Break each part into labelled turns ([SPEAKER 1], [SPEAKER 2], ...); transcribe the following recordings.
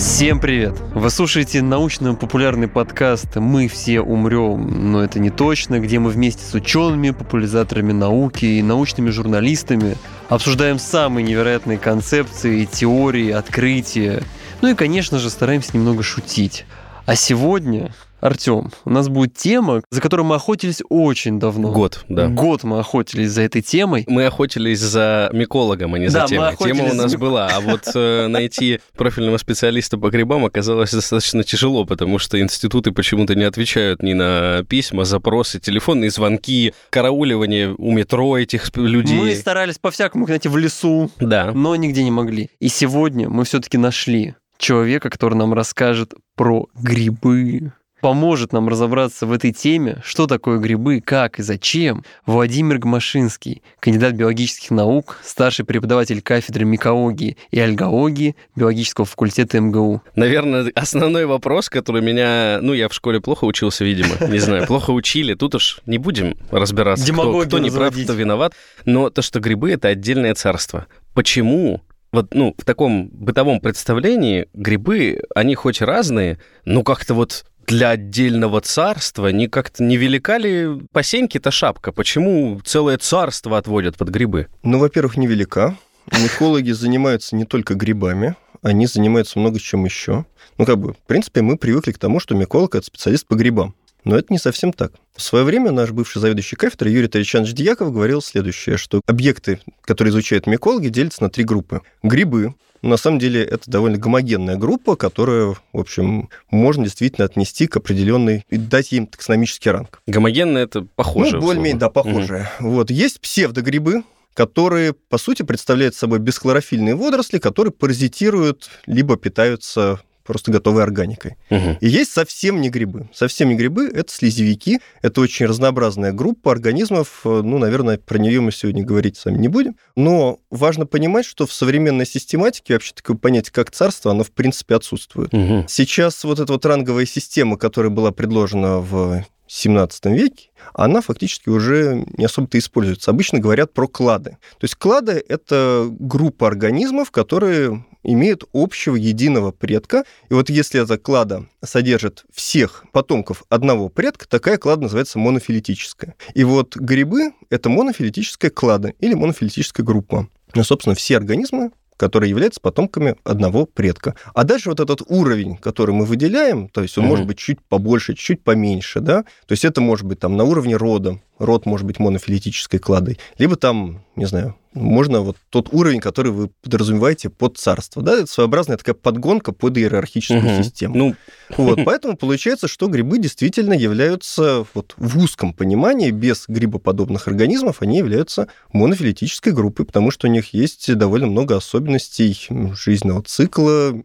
[SPEAKER 1] Всем привет! Вы слушаете научно-популярный подкаст «Мы все умрем», но это не точно, где мы вместе с учеными, популяризаторами науки и научными журналистами обсуждаем самые невероятные концепции, теории, открытия. Ну и, конечно же, стараемся немного шутить. А сегодня Артем, у нас будет тема, за которой мы охотились очень давно.
[SPEAKER 2] Год, да.
[SPEAKER 1] Год мы охотились за этой темой.
[SPEAKER 2] Мы охотились за микологом, а не
[SPEAKER 1] Да,
[SPEAKER 2] за темой. Тема у
[SPEAKER 1] за
[SPEAKER 2] нас
[SPEAKER 1] мик-
[SPEAKER 2] была, а вот э, найти профильного специалиста по грибам оказалось достаточно тяжело, потому что институты почему-то не отвечают ни на письма, запросы, телефонные звонки, карауливание у метро этих людей.
[SPEAKER 1] Мы старались по-всякому, знаете, в лесу,
[SPEAKER 2] Да.
[SPEAKER 1] но нигде не могли. И сегодня мы все-таки нашли человека, который нам расскажет про грибы. Поможет нам разобраться в этой теме, что такое грибы, как и зачем, Владимир Гмашинский, кандидат биологических наук, старший преподаватель кафедры микологии и альгологии биологического факультета МГУ.
[SPEAKER 2] Наверное, основной вопрос, который меня... Ну, я в школе плохо учился, видимо. Не знаю, плохо учили. Тут уж не будем разбираться, кто, кто не прав, кто виноват. Но то, что грибы — это отдельное царство. Почему вот, ну, в таком бытовом представлении грибы, они хоть разные, но как-то вот для отдельного царства не как-то не велика ли по сеньке-то шапка? Почему целое царство отводят под грибы?
[SPEAKER 3] Ну, во-первых, невелика. Микологи занимаются не только грибами, они занимаются много чем еще. Ну, как бы, в принципе, мы привыкли к тому, что миколог – это специалист по грибам. Но это не совсем так. В свое время наш бывший заведующий кафедрой Юрий Таричанович Дьяков говорил следующее, что объекты, которые изучают микологи, делятся на три группы. Грибы, на самом деле это довольно гомогенная группа, которую, в общем, можно действительно отнести к определенной, и дать им таксономический ранг.
[SPEAKER 2] Гомогенно это похоже.
[SPEAKER 3] Ну, более-менее, да, похожие. Вот. Есть псевдогрибы, которые, по сути, представляют собой бесхлорофильные водоросли, которые паразитируют, либо питаются просто готовой органикой.
[SPEAKER 2] Мгм.
[SPEAKER 3] И есть совсем не грибы. Совсем не грибы – это слизевики. Это очень разнообразная группа организмов. Ну, наверное, про нее мы сегодня говорить с вами не будем. Но важно понимать, что в современной систематике вообще такое понятие, как царство, оно, в принципе, отсутствует.
[SPEAKER 2] Мгм.
[SPEAKER 3] Сейчас вот эта вот ранговая система, которая была предложена в 17 веке, она фактически уже не особо-то используется. Обычно говорят про клады. То есть клады – это группа организмов, которые имеют общего единого предка. И вот если эта клада содержит всех потомков одного предка, такая клада называется монофилетическая. И вот грибы – это монофилетическая клада или монофилетическая группа. Ну, собственно, все организмы которые являются потомками одного предка. А дальше вот этот уровень, который мы выделяем, то есть он
[SPEAKER 2] Мгм.
[SPEAKER 3] может быть чуть побольше, чуть поменьше, да, то есть это может быть там на уровне рода, род может быть монофилетической кладой, либо там, не знаю, можно вот тот уровень, который вы подразумеваете под царство, да, это своеобразная такая подгонка под иерархическую
[SPEAKER 2] Мгм.
[SPEAKER 3] систему.
[SPEAKER 2] Ну,
[SPEAKER 3] Вот, поэтому получается, что грибы действительно являются вот в узком понимании, без грибоподобных организмов, они являются монофилетической группой, потому что у них есть довольно много особенностей жизненного цикла,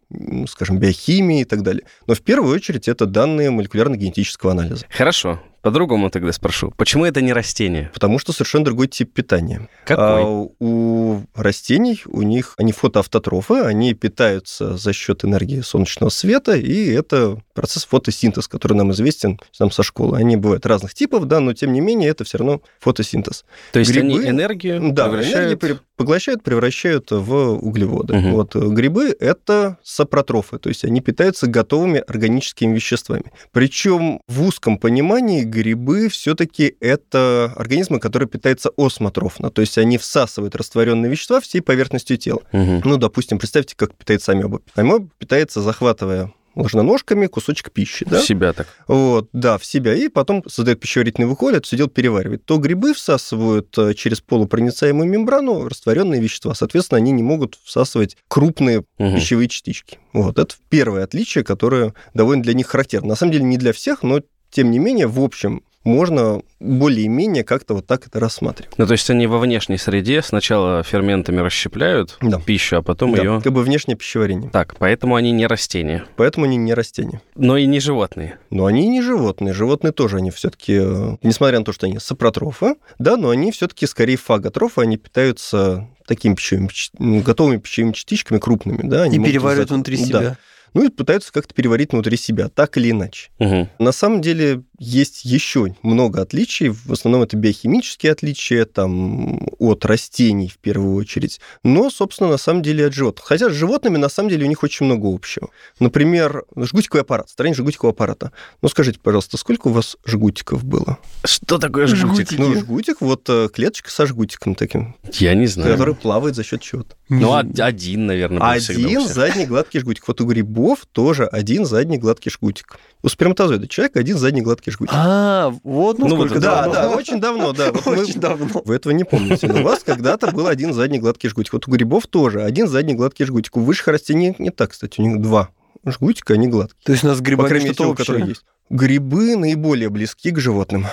[SPEAKER 3] скажем, биохимии и так далее. Но в первую очередь это данные молекулярно-генетического анализа,
[SPEAKER 2] Хорошо. По-другому тогда спрошу. Почему это не растение?
[SPEAKER 3] потому что совершенно другой тип питания.
[SPEAKER 2] Какой?
[SPEAKER 3] А у растений, у них, они фотоавтотрофы, они питаются за счет энергии солнечного света, и это процесс фотосинтез, который нам известен нам со школы. Они бывают разных типов, да, но тем не менее это все равно фотосинтез.
[SPEAKER 2] То есть
[SPEAKER 3] грибы-
[SPEAKER 2] они энергию
[SPEAKER 3] Да, энергию поглощают, превращают в углеводы.
[SPEAKER 2] Мгм.
[SPEAKER 3] Вот э, грибы это сапротрофы, то есть они питаются готовыми органическими веществами. Причем в узком понимании грибы все-таки это организмы, которые питаются осмотрофно, то есть они всасывают растворенные вещества всей поверхностью тела.
[SPEAKER 2] Мгм.
[SPEAKER 3] Ну, допустим, представьте, как питается амеба. Амеба питается, захватывая ложноножками кусочек пищи, да?
[SPEAKER 2] В себя так.
[SPEAKER 3] Вот, да, в себя, и потом создает пищеварительный выколь, это все дело переваривает. То грибы всасывают э, через полупроницаемую мембрану растворенные вещества. Соответственно, они не могут всасывать крупные
[SPEAKER 2] Мгм.
[SPEAKER 3] пищевые частички. Вот, это первое отличие, которое довольно для них характерно. На самом деле не для всех, но тем не менее, в общем, можно более-менее как-то вот так это рассматривать.
[SPEAKER 2] Ну, то есть они во внешней среде сначала ферментами расщепляют
[SPEAKER 3] Да.
[SPEAKER 2] пищу, а потом
[SPEAKER 3] Да,
[SPEAKER 2] ее...
[SPEAKER 3] как бы внешнее пищеварение.
[SPEAKER 2] Так, поэтому они не растения,
[SPEAKER 3] Поэтому они не растения.
[SPEAKER 2] но и не животные.
[SPEAKER 3] Но они и не животные. Животные тоже, они все-таки, несмотря на то, что они сапротрофы, да, но они все-таки скорее фаготрофы, они питаются такими пищевыми, готовыми пищевыми частичками крупными, да. Они
[SPEAKER 1] И
[SPEAKER 3] могут
[SPEAKER 1] переваривают внутри
[SPEAKER 3] да. Ну и пытаются как-то переварить внутри себя, так или иначе.
[SPEAKER 2] Мгм.
[SPEAKER 3] На самом деле есть еще много отличий. В основном это биохимические отличия там, от растений в первую очередь. Но, собственно, на самом деле от животных. Хотя с животными на самом деле у них очень много общего. Например, жгутиковый аппарат, строение жгутикового аппарата. Ну, скажите, пожалуйста, сколько у вас жгутиков было?
[SPEAKER 2] Что такое жгутик?
[SPEAKER 1] Жгутик.
[SPEAKER 3] Ну, жгутик, вот э, клеточка со жгутиком таким,
[SPEAKER 2] Я не знаю.
[SPEAKER 3] который плавает за счет чего-то.
[SPEAKER 2] Ну, од- один, наверное,
[SPEAKER 3] Один задний гладкий жгутик. Вот у грибов тоже один задний гладкий жгутик. У сперматозоида человека один задний гладкий жгутик.
[SPEAKER 1] А, вот
[SPEAKER 2] Ну, вот
[SPEAKER 3] да,
[SPEAKER 1] давно.
[SPEAKER 3] да, очень давно, да. Вот мы-
[SPEAKER 1] Очень давно.
[SPEAKER 3] Вы этого не помните, но у вас когда-то был один задний гладкий жгутик. Вот у грибов тоже один задний гладкий жгутик. У высших растений не так, кстати, у них два жгутика, они гладкие.
[SPEAKER 1] То есть у нас
[SPEAKER 3] По
[SPEAKER 1] грибами
[SPEAKER 3] крайней мере, те, есть. Грибы наиболее близки к животным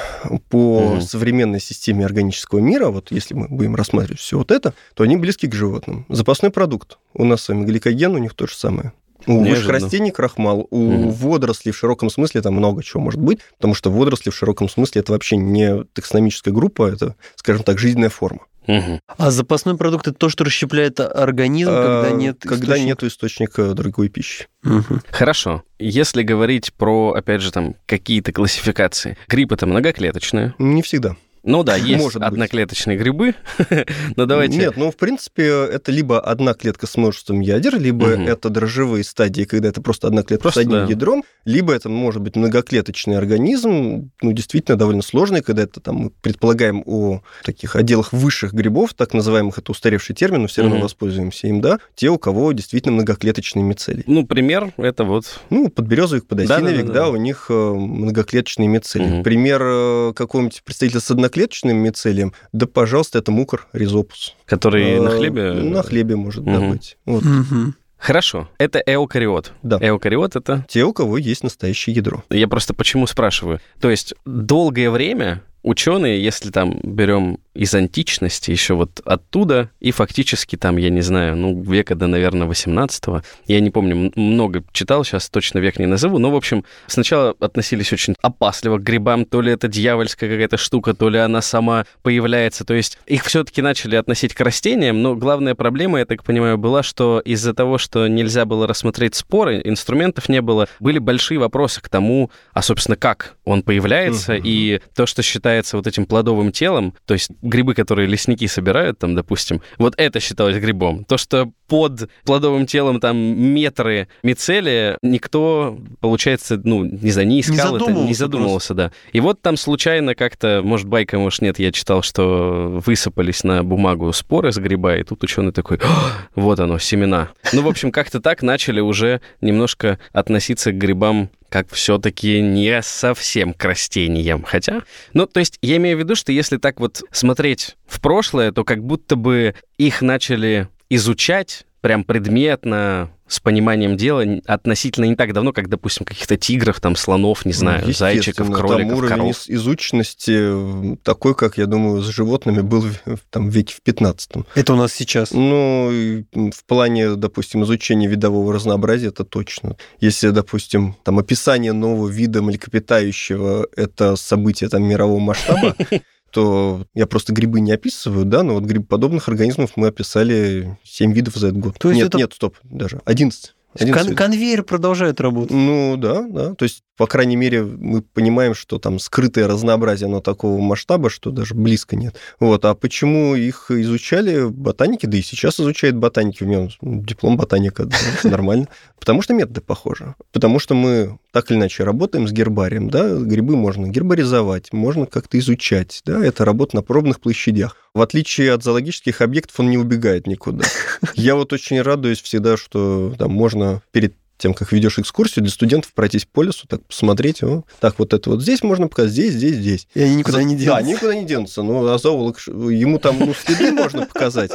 [SPEAKER 3] по
[SPEAKER 2] Мгм.
[SPEAKER 3] современной системе органического мира. Вот если мы будем рассматривать все вот это, то они близки к животным. Запасной продукт. У нас с вами гликоген, у них то же самое. У высших
[SPEAKER 2] Неожиданно.
[SPEAKER 3] растений крахмал, у
[SPEAKER 2] Мгм.
[SPEAKER 3] водорослей в широком смысле там много чего может быть, потому что водоросли в широком смысле это вообще не таксономическая группа, это, скажем так, жизненная форма.
[SPEAKER 2] Мгм.
[SPEAKER 1] А запасной продукт это то, что расщепляет организм, когда
[SPEAKER 3] А,
[SPEAKER 1] нет
[SPEAKER 3] когда
[SPEAKER 1] источника?
[SPEAKER 3] нет источника другой пищи.
[SPEAKER 1] Мгм.
[SPEAKER 2] Хорошо. Если говорить про, опять же, там какие-то классификации. Гриб это многоклеточное.
[SPEAKER 3] Не всегда.
[SPEAKER 2] Ну да, есть
[SPEAKER 3] Может быть.
[SPEAKER 2] одноклеточные грибы. Но давайте...
[SPEAKER 3] Нет, ну, в принципе, это либо одна клетка с множеством ядер, либо
[SPEAKER 2] Мгм.
[SPEAKER 3] это дрожжевые стадии, когда это просто одна клетка
[SPEAKER 2] Просто
[SPEAKER 3] с одним
[SPEAKER 2] да.
[SPEAKER 3] ядром, либо это может быть многоклеточный организм, ну, действительно довольно сложный, когда это там мы предполагаем о таких отделах высших грибов, так называемых, это устаревший термин, но все равно
[SPEAKER 2] Мгм.
[SPEAKER 3] воспользуемся им, да, те, у кого действительно многоклеточные мицелии.
[SPEAKER 2] Ну, пример это вот...
[SPEAKER 3] Ну, подберезовик, подосиновик,
[SPEAKER 2] Да-да-да-да.
[SPEAKER 3] да, у них э, многоклеточные мицелии.
[SPEAKER 2] Мгм.
[SPEAKER 3] Пример э, какого-нибудь представителя с одноклеточным мицелием, да, пожалуйста, это мукор ризопус.
[SPEAKER 2] Который на
[SPEAKER 3] Э,
[SPEAKER 2] хлебе...
[SPEAKER 3] На хлебе может. Вот.
[SPEAKER 1] Мгм.
[SPEAKER 2] Хорошо. Это эукариот.
[SPEAKER 3] Да.
[SPEAKER 2] Эукариот это...
[SPEAKER 3] Те, у кого есть настоящее ядро.
[SPEAKER 2] Я просто почему спрашиваю. То есть долгое время ученые, если там берем из античности, еще вот оттуда, и фактически там, я не знаю, ну, века до, наверное, 18 я не помню, много читал, сейчас точно век не назову, но, в общем, сначала относились очень опасливо к грибам, то ли это дьявольская какая-то штука, то ли она сама появляется, то есть их все-таки начали относить к растениям, но главная проблема, я так понимаю, была, что из-за того, что нельзя было рассмотреть споры, инструментов не было, были большие вопросы к тому, а, собственно, как он появляется, и то, что считается вот этим плодовым телом, то есть грибы, которые лесники собирают, там, допустим, вот это считалось грибом. То, что под плодовым телом там метры мицелия, никто, получается, ну, не знаю, не искал это, не
[SPEAKER 1] задумывался
[SPEAKER 2] задумывался, да. И вот там случайно как-то, может, байка, может, нет, я читал, что высыпались на бумагу споры с гриба, и тут ученый такой, «А, вот оно, семена. Ну, в общем, как-то так начали уже немножко относиться к грибам как все-таки не совсем к растениям. Хотя, ну, то есть я имею в виду, что если так вот смотреть в прошлое, то как будто бы их начали изучать прям предметно, с пониманием дела относительно не так давно, как, допустим, каких-то тигров, там, слонов, не знаю,
[SPEAKER 3] Ну,
[SPEAKER 2] зайчиков,
[SPEAKER 3] естественно,
[SPEAKER 2] кроликов,
[SPEAKER 3] Там уровень
[SPEAKER 2] коров.
[SPEAKER 3] из- изученности такой, как, я думаю, с животными был в- там, в веке в 15
[SPEAKER 1] Это у нас сейчас.
[SPEAKER 3] Ну, в плане, допустим, изучения видового разнообразия это точно. Если, допустим, там описание нового вида млекопитающего – это событие там мирового масштаба, то я просто грибы не описываю, да, но вот грибоподобных организмов мы описали 7 видов за этот год.
[SPEAKER 1] То есть
[SPEAKER 3] нет,
[SPEAKER 1] это-
[SPEAKER 3] нет, стоп, даже 11. 11
[SPEAKER 1] Кон- конвейер продолжает работать.
[SPEAKER 3] Ну да, да. То есть, по крайней мере, мы понимаем, что там скрытое разнообразие, оно такого масштаба, что даже близко нет. Вот. А почему их изучали ботаники, да и сейчас изучают ботаники, у меня диплом ботаника, да, нормально. Потому что методы похожи. Потому что мы так или иначе работаем с гербарием, да, грибы можно гербаризовать, можно как-то изучать, да, это работа на пробных площадях. В отличие от зоологических объектов, он не убегает никуда. Я вот очень радуюсь всегда, что там можно перед тем, как ведешь экскурсию, для студентов пройтись по лесу, так посмотреть, о, так вот это вот здесь можно показать, здесь, здесь, здесь.
[SPEAKER 1] И они никуда
[SPEAKER 3] За-
[SPEAKER 1] не
[SPEAKER 3] Да,
[SPEAKER 1] денутся.
[SPEAKER 3] никуда не денутся. Ну, а зоолог, ему там ну, следы можно показать.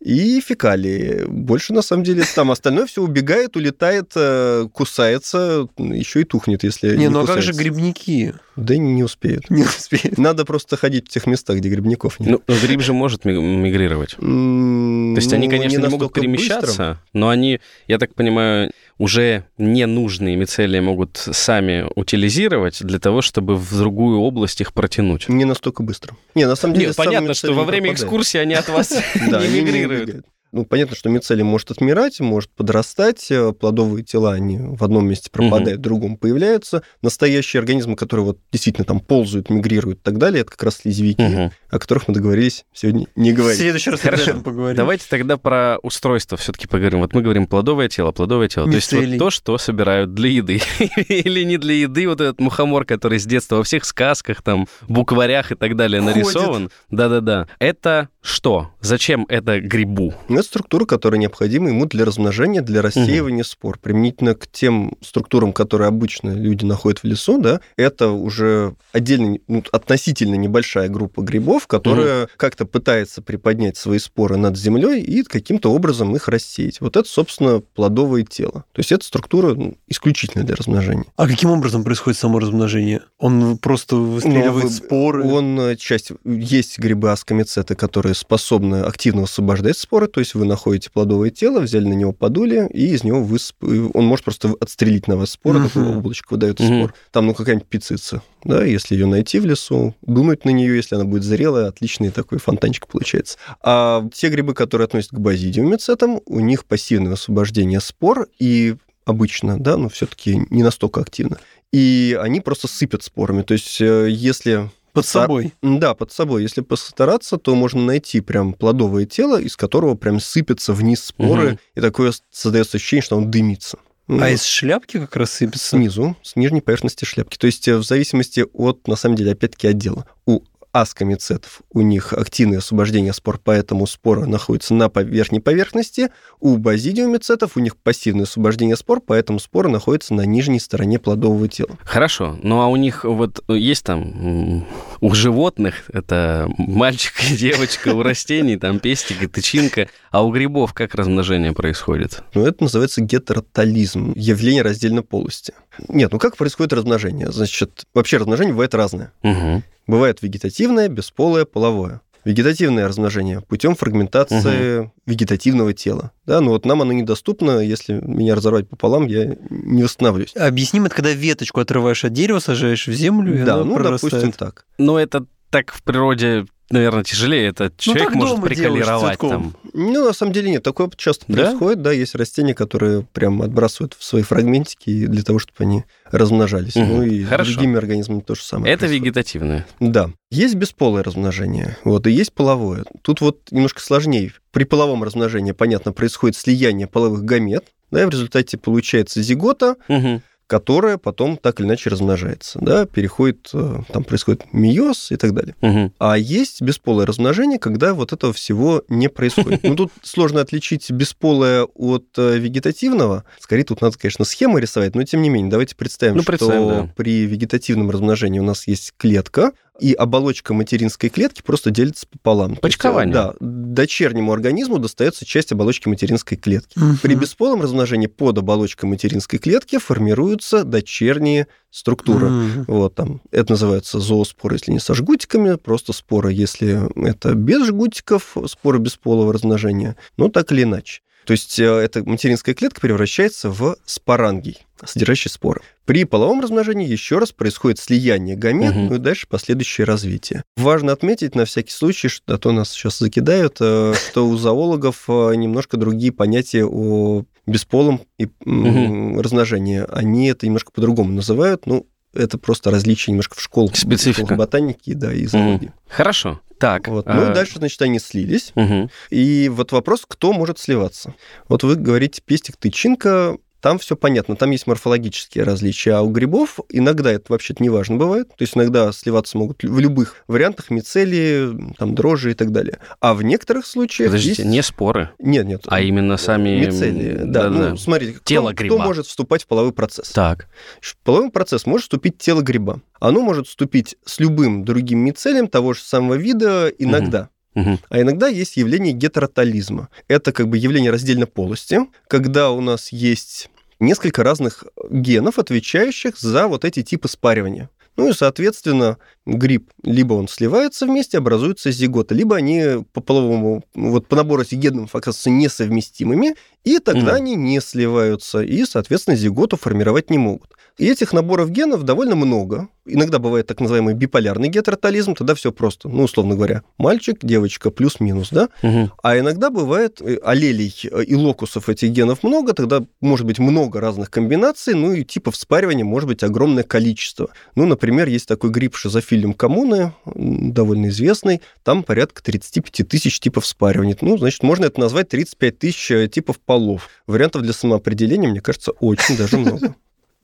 [SPEAKER 3] И фекалии. Больше, на самом деле, там остальное все убегает, улетает, э, кусается, еще и тухнет, если
[SPEAKER 1] Не, ну а как же грибники?
[SPEAKER 3] Да не успеют.
[SPEAKER 1] Не успеют.
[SPEAKER 3] Надо просто ходить в тех местах, где грибников нет.
[SPEAKER 2] Ну, гриб же может ми- мигрировать. То есть они,
[SPEAKER 3] ну,
[SPEAKER 2] конечно, не, могут перемещаться,
[SPEAKER 3] быстро.
[SPEAKER 2] но они, я так понимаю, уже ненужные мицелии могут сами утилизировать для того, чтобы в другую область их протянуть.
[SPEAKER 3] Не настолько быстро. Не, на самом деле...
[SPEAKER 2] Нет, понятно, что во время экскурсии они от вас не мигрируют.
[SPEAKER 3] Ну, понятно, что мицелий может отмирать, может подрастать, э, плодовые тела, они в одном месте пропадают, в другом появляются. Настоящие организмы, которые вот действительно там ползают, мигрируют и так далее, это как раз слизневики,
[SPEAKER 2] Мгм.
[SPEAKER 3] о которых мы договорились сегодня не
[SPEAKER 1] В
[SPEAKER 3] говорить.
[SPEAKER 1] следующий раз
[SPEAKER 2] Хорошо.
[SPEAKER 1] об этом поговорим.
[SPEAKER 2] Давайте тогда про устройство все-таки поговорим. Вот мы говорим плодовое тело, плодовое тело. То есть
[SPEAKER 1] Мицелий.
[SPEAKER 2] вот то, что собирают для еды. Или не для еды, вот этот мухомор, который с детства во всех сказках, там, букварях и так далее
[SPEAKER 1] Ходит.
[SPEAKER 2] нарисован. Да-да-да. Это что? Зачем это грибу?
[SPEAKER 3] Ну, Это структура, которая необходима ему для размножения, для рассеивания спор. Применительно к тем структурам, которые обычно люди находят в лесу, да, это уже отдельно, ну, относительно небольшая группа грибов, которая как-то пытается приподнять свои споры над землей и каким-то образом их рассеять. Вот это, собственно, плодовое тело. То есть это структура ну, исключительно для размножения.
[SPEAKER 1] А каким образом происходит само размножение? Он просто выстреливает
[SPEAKER 3] Ну,
[SPEAKER 1] споры?
[SPEAKER 3] Он э, часть... Есть грибы аскомицеты, которые способны активно освобождать споры, то есть вы находите плодовое тело, взяли на него подули, и из него высп- он может просто отстрелить на вас споры,
[SPEAKER 1] Мгм.
[SPEAKER 3] такое облачко выдает
[SPEAKER 2] Мгм.
[SPEAKER 3] спор. Там, ну, какая-нибудь пицица, да, если ее найти в лесу, дунуть на нее, если она будет зрелая, отличный такой фонтанчик получается. А те грибы, которые относятся к базидиумицетам, у них пассивное освобождение спор, и обычно, да, но все-таки не настолько активно. И они просто сыпят спорами. То есть, э, если
[SPEAKER 1] Под собой.
[SPEAKER 3] да, под собой. Если постараться, то можно найти прям плодовое тело, из которого прям сыпятся вниз споры,
[SPEAKER 2] Мгм.
[SPEAKER 3] и такое создается ощущение, что он дымится. Ну,
[SPEAKER 1] А из шляпки как раз сыпется?
[SPEAKER 3] снизу, с нижней поверхности шляпки. То есть э, в зависимости от, на самом деле, опять-таки отдела. У аскомицетов у них активное освобождение спор, поэтому спора находится на верхней поверхности. У базидиумицетов у них пассивное освобождение спор, поэтому спора находится на нижней стороне плодового тела.
[SPEAKER 2] Хорошо. Ну а у них вот есть там у животных это мальчик и девочка, у растений там пестик и тычинка, а у грибов как размножение происходит?
[SPEAKER 3] Но это называется гетеротализм, явление раздельной полости. Нет, ну как происходит размножение? Значит, вообще размножение бывает разное.
[SPEAKER 2] Мгм.
[SPEAKER 3] Бывает вегетативное, бесполое, половое. Вегетативное размножение путем фрагментации вегетативного тела. Да, но вот нам оно недоступно, если меня разорвать пополам, я не восстановлюсь.
[SPEAKER 1] Объясним, это когда веточку отрываешь от дерева, сажаешь в землю, и
[SPEAKER 3] да,
[SPEAKER 1] она
[SPEAKER 3] ну,
[SPEAKER 1] прорастает.
[SPEAKER 3] допустим, так.
[SPEAKER 2] Ну это так в природе, наверное, тяжелее. Это человек
[SPEAKER 1] так
[SPEAKER 2] может приколировать там.
[SPEAKER 3] Ну, на самом деле нет, такое часто
[SPEAKER 2] Да?
[SPEAKER 3] происходит. Да, есть растения, которые прям отбрасывают в свои фрагментики для того, чтобы они размножались.
[SPEAKER 2] Мгм.
[SPEAKER 3] Ну и с
[SPEAKER 2] Хорошо.
[SPEAKER 3] другими организмами то же самое.
[SPEAKER 2] Это
[SPEAKER 3] происходит.
[SPEAKER 2] вегетативное.
[SPEAKER 3] Да. Есть бесполое размножение, вот, и есть половое. Тут вот немножко сложнее. При половом размножении, понятно, происходит слияние половых гамет, да, и в результате получается зигота,
[SPEAKER 2] Мгм.
[SPEAKER 3] Которая потом так или иначе размножается, да, переходит, э, там происходит миоз и так далее.
[SPEAKER 2] Мгм.
[SPEAKER 3] А есть бесполое размножение, когда вот этого всего не происходит. Ну, тут сложно отличить бесполое от э, вегетативного. Скорее, тут надо, конечно, схемы рисовать, но тем не менее, давайте представим,
[SPEAKER 2] Ну,
[SPEAKER 3] что
[SPEAKER 2] представим, да.
[SPEAKER 3] при вегетативном размножении у нас есть клетка, и оболочка материнской клетки просто делится пополам. То есть,
[SPEAKER 2] Почкование.
[SPEAKER 3] Да, дочернему организму достается часть оболочки материнской клетки. При
[SPEAKER 1] Мгм.
[SPEAKER 3] бесполом размножении под оболочкой материнской клетки формируются дочерние структуры.
[SPEAKER 1] Мгм.
[SPEAKER 3] Вот там, это называется зооспоры, если не со жгутиками, просто споры, если это без жгутиков, споры бесполого размножения, ну так или иначе. То есть э, эта материнская клетка превращается в спорангий, содержащий споры. При половом размножении еще раз происходит слияние гамет,
[SPEAKER 2] Мгм.
[SPEAKER 3] ну и дальше последующее развитие. Важно отметить на всякий случай, что а то нас сейчас закидают, э, что у зоологов э, немножко другие понятия о бесполом и м, размножении. Они это немножко по-другому называют, ну, это просто различие немножко в школах.
[SPEAKER 2] Специфика.
[SPEAKER 3] в школах ботаники, да, и зоологии.
[SPEAKER 2] Хорошо. Так.
[SPEAKER 3] Вот. Ну,
[SPEAKER 2] а,
[SPEAKER 3] и дальше, значит, они слились.
[SPEAKER 2] мгм.
[SPEAKER 3] И вот вопрос, кто может сливаться. Вот вы говорите пестик, тычинка, там все понятно, там есть морфологические различия, а у грибов иногда это вообще-то не важно бывает, то есть иногда сливаться могут в любых вариантах мицелии, там дрожжи и так далее. А в некоторых случаях
[SPEAKER 2] Подождите,
[SPEAKER 3] есть...
[SPEAKER 2] не споры,
[SPEAKER 3] Нет, нет.
[SPEAKER 2] а именно сами...
[SPEAKER 3] Мицелии, да.
[SPEAKER 2] Да-да.
[SPEAKER 3] Ну, смотрите,
[SPEAKER 2] Тело
[SPEAKER 3] кто,
[SPEAKER 2] гриба.
[SPEAKER 3] кто может вступать в половой процесс?
[SPEAKER 2] Так.
[SPEAKER 3] В половой процесс может вступить тело гриба. Оно может вступить с любым другим мицелием того же самого вида иногда.
[SPEAKER 2] Мгм.
[SPEAKER 3] А иногда есть явление гетеротализма. Это как бы явление раздельной полости, когда у нас есть несколько разных генов, отвечающих за вот эти типы спаривания. Ну и, соответственно, гриб, либо он сливается вместе, образуется зигота, либо они по половому, вот по набору генов оказываются несовместимыми, и тогда
[SPEAKER 2] Мгм.
[SPEAKER 3] они не сливаются, и, соответственно, зиготу формировать не могут. И этих наборов генов довольно много. Иногда бывает так называемый биполярный гетеротализм, тогда все просто. Ну, условно говоря, мальчик, девочка, плюс-минус, да?
[SPEAKER 2] Мгм.
[SPEAKER 3] А иногда бывает э, аллелей э, и локусов этих генов много, тогда может быть много разных комбинаций, ну и типов спаривания может быть огромное количество. Ну, например, есть такой гриб шизофилиум коммуны, довольно известный, там порядка 35 тысяч типов спаривания. Ну, значит, можно это назвать 35 тысяч э, типов полов. Вариантов для самоопределения, мне кажется, очень даже много.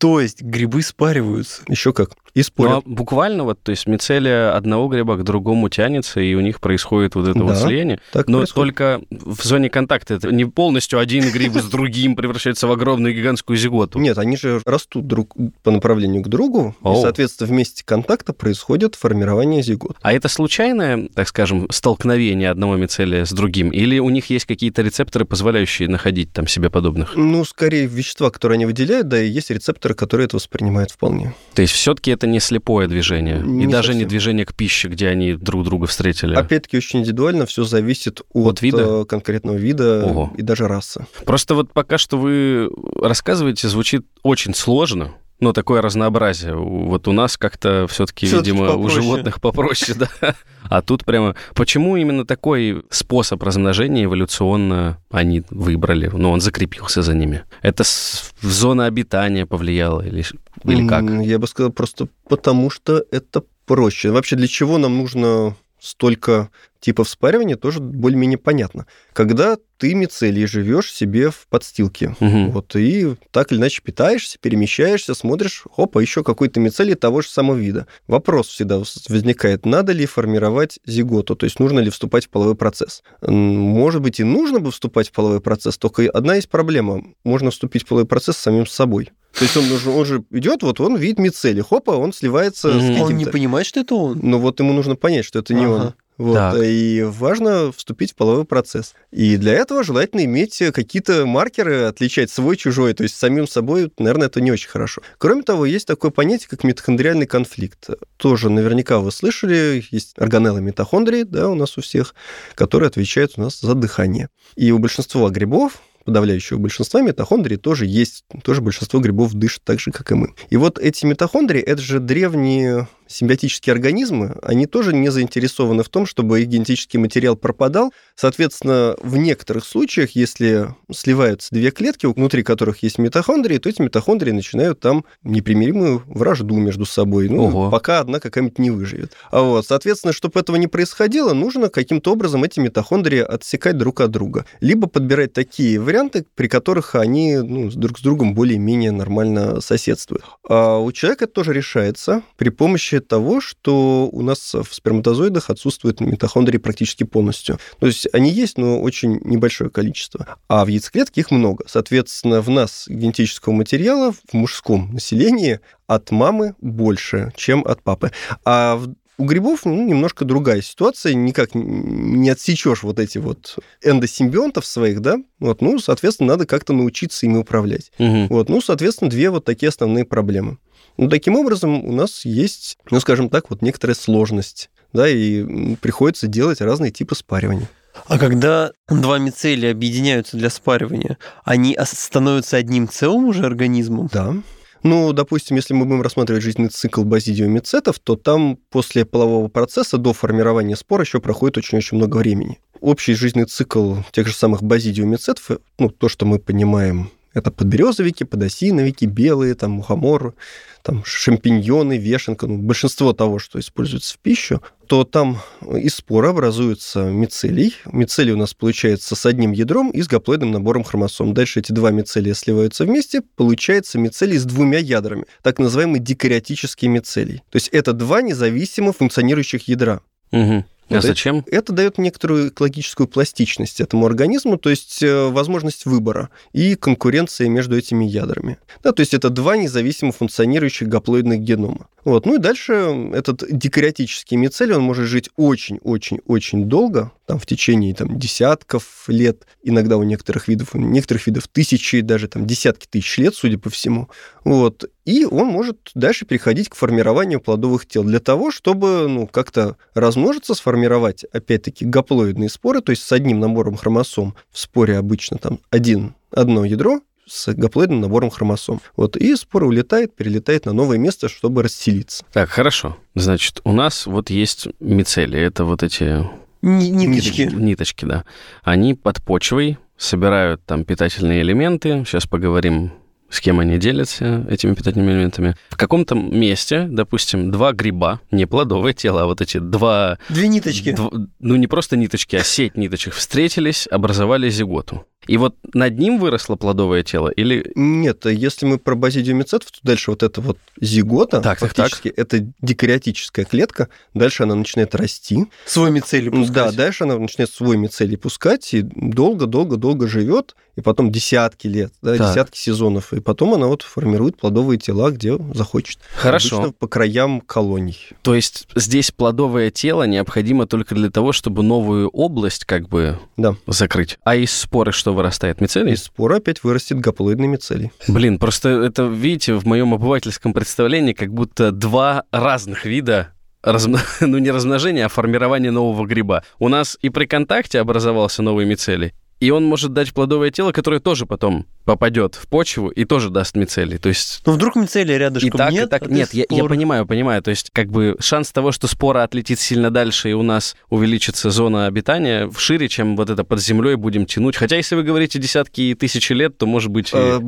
[SPEAKER 1] То есть грибы спариваются.
[SPEAKER 3] Еще как. И
[SPEAKER 2] Ну,
[SPEAKER 3] спорят.
[SPEAKER 2] а буквально вот, то есть мицелия одного гриба к другому тянется, и у них происходит вот это вот
[SPEAKER 3] Да,
[SPEAKER 2] слияние.
[SPEAKER 3] Так
[SPEAKER 2] Но
[SPEAKER 3] происходит.
[SPEAKER 2] только в зоне контакта это не полностью один гриб с другим превращается в огромную гигантскую зиготу.
[SPEAKER 3] Нет, они же растут друг по направлению к другу,
[SPEAKER 2] Оу.
[SPEAKER 3] и, соответственно, в месте контакта происходит формирование зигот.
[SPEAKER 2] А это случайное, так скажем, столкновение одного мицелия с другим? Или у них есть какие-то рецепторы, позволяющие находить там себе подобных?
[SPEAKER 3] Ну, скорее, вещества, которые они выделяют, да, и есть рецепторы, которые это воспринимают вполне.
[SPEAKER 2] То есть все-таки это не слепое движение,
[SPEAKER 3] Не
[SPEAKER 2] и даже не движение к пище, где они друг друга встретили.
[SPEAKER 3] Опять-таки, очень индивидуально, все зависит от,
[SPEAKER 2] От вида?
[SPEAKER 3] э, конкретного вида
[SPEAKER 2] Ого.
[SPEAKER 3] и даже расы.
[SPEAKER 2] Просто вот пока что вы рассказываете, звучит очень сложно. Ну, такое разнообразие. Вот у нас как-то все-таки,
[SPEAKER 1] Всё-таки
[SPEAKER 2] видимо, у
[SPEAKER 1] попроще.
[SPEAKER 2] животных попроще, да. А тут прямо... Почему именно такой способ размножения эволюционно они выбрали? Ну, он закрепился за ними. Это в зона обитания повлияло или, или как?
[SPEAKER 3] Я бы сказал просто потому, что это проще. Вообще, для чего нам нужно столько типов спаривания, тоже более-менее понятно. Когда ты мицелий живешь себе в подстилке,
[SPEAKER 2] Мгм.
[SPEAKER 3] вот, и так или иначе питаешься, перемещаешься, смотришь, опа, еще какой-то мицелий того же самого вида. Вопрос всегда возникает, надо ли формировать зиготу, то есть нужно ли вступать в половой процесс. Может быть, и нужно бы вступать в половой процесс, только одна есть проблема. Можно вступить в половой процесс с самим собой. То есть он, же- он же идет, вот он видит мицелий, хопа, он сливается
[SPEAKER 2] Мгм.
[SPEAKER 3] с
[SPEAKER 1] Он
[SPEAKER 3] каким-то...
[SPEAKER 1] не понимает, что это он.
[SPEAKER 3] Но вот ему нужно понять, что это не
[SPEAKER 1] Ага.
[SPEAKER 3] он. Вот.
[SPEAKER 2] Так.
[SPEAKER 3] И важно вступить в половой процесс. И для этого желательно иметь какие-то маркеры, отличать свой, чужой. То есть самим собой, наверное, это не очень хорошо. Кроме того, есть такое понятие, как митохондриальный конфликт. Тоже наверняка вы слышали, есть органеллы митохондрии, да, у нас у всех, которые отвечают у нас за дыхание. И у большинства грибов подавляющего большинства митохондрий тоже есть, тоже большинство грибов дышит так же, как и мы. И вот эти митохондрии, это же древние симбиотические организмы, они тоже не заинтересованы в том, чтобы их генетический материал пропадал. Соответственно, в некоторых случаях, если сливаются две клетки, внутри которых есть митохондрии, то эти митохондрии начинают там непримиримую вражду между собой, ну,
[SPEAKER 2] Ого.
[SPEAKER 3] пока одна какая-нибудь не выживет. А вот, соответственно, чтобы этого не происходило, нужно каким-то образом эти митохондрии отсекать друг от друга. Либо подбирать такие варианты, при которых они ну, друг с другом более-менее нормально соседствуют. А у человека это тоже решается при помощи того, что у нас в сперматозоидах отсутствуют митохондрии практически полностью. То есть они есть, но очень небольшое количество. А в яйцеклетке их много. Соответственно, в нас генетического материала в мужском населении от мамы больше, чем от папы. А в у грибов ну, немножко другая ситуация, никак не отсечешь вот эти вот эндосимбионтов своих, да, вот, ну, соответственно, надо как-то научиться ими управлять.
[SPEAKER 2] Мгм.
[SPEAKER 3] Вот, ну, соответственно, две вот такие основные проблемы. Ну, таким образом, у нас есть, ну, скажем так, вот некоторая сложность, да, и приходится делать разные типы спаривания.
[SPEAKER 1] А когда два мицелия объединяются для спаривания, они становятся одним целым уже организмом?
[SPEAKER 3] Да. Ну, допустим, если мы будем рассматривать жизненный цикл базидиомицетов, то там после полового процесса до формирования спор еще проходит очень-очень много времени. Общий жизненный цикл тех же самых базидиомицетов, ну, то, что мы понимаем, это подберезовики, подосиновики, белые, там, мухоморы, там, шампиньоны, вешенка, ну, большинство того, что используется в пищу, то там из спора образуется мицелий. Мицелий у нас получается с одним ядром и с гаплоидным набором хромосом. Дальше эти два мицелия сливаются вместе, получается мицелий с двумя ядрами, так называемый дикариотический мицелий. То есть это два независимо функционирующих ядра.
[SPEAKER 2] Мгм. А
[SPEAKER 3] Вот
[SPEAKER 2] зачем?
[SPEAKER 3] Это дает некоторую экологическую пластичность этому организму, то есть э, возможность выбора и конкуренции между этими ядрами. Да, то есть это два независимо функционирующих гаплоидных генома. Вот. Ну и дальше этот дикариотический мицелий, он может жить очень-очень-очень долго, там, в течение там, десятков лет, иногда у некоторых видов, у некоторых видов тысячи, даже там, десятки тысяч лет, судя по всему. Вот. И он может дальше переходить к формированию плодовых тел для того, чтобы ну, как-то размножиться, сформировать, опять-таки, гаплоидные споры, то есть с одним набором хромосом в споре обычно там один, одно ядро, с гаплоидным набором хромосом. Вот, и спора улетает, перелетает на новое место, чтобы расселиться.
[SPEAKER 2] Так, хорошо. Значит, у нас вот есть мицели. Это вот эти...
[SPEAKER 1] Ниточки.
[SPEAKER 2] Ниточки, да. Они под почвой собирают там питательные элементы. Сейчас поговорим с кем они делятся этими питательными элементами. В каком-то месте, допустим, два гриба, не плодовое тело, а вот эти два...
[SPEAKER 1] Две ниточки.
[SPEAKER 2] Дв, ну, не просто ниточки, а сеть ниточек встретились, образовали зиготу. И вот над ним выросло плодовое тело или...
[SPEAKER 3] Нет, если мы про базидиомицетов, то дальше вот это вот зигота,
[SPEAKER 2] так,
[SPEAKER 3] фактически
[SPEAKER 2] так, так.
[SPEAKER 3] это дикариотическая клетка, дальше она начинает расти.
[SPEAKER 1] Свой мицелий пускать.
[SPEAKER 3] Да, дальше она начинает свой мицелий пускать и долго-долго-долго живет, и потом десятки лет, да, так. десятки сезонов, и потом она вот формирует плодовые тела, где захочет.
[SPEAKER 2] Хорошо.
[SPEAKER 3] Обычно по краям колоний.
[SPEAKER 2] То есть здесь плодовое тело необходимо только для того, чтобы новую область как бы
[SPEAKER 3] да.
[SPEAKER 2] закрыть. А из споры что вырастает? Мицелий?
[SPEAKER 3] Из спора опять вырастет гаплоидный мицелий.
[SPEAKER 2] Блин, просто это, видите, в моем обывательском представлении как будто два разных вида разм... ну не размножение, а формирование нового гриба. У нас и при контакте образовался новый мицелий, и он может дать плодовое тело, которое тоже потом попадет в почву и тоже даст мицелий. То есть...
[SPEAKER 1] Ну, вдруг мицелия рядышком
[SPEAKER 2] и так,
[SPEAKER 1] нет?
[SPEAKER 2] И так, нет, я, я понимаю, понимаю. То есть, как бы шанс того, что спора отлетит сильно дальше, и у нас увеличится зона обитания шире, чем вот это под землей будем тянуть. Хотя, если вы говорите десятки и тысячи лет, то, может быть... И...
[SPEAKER 3] А,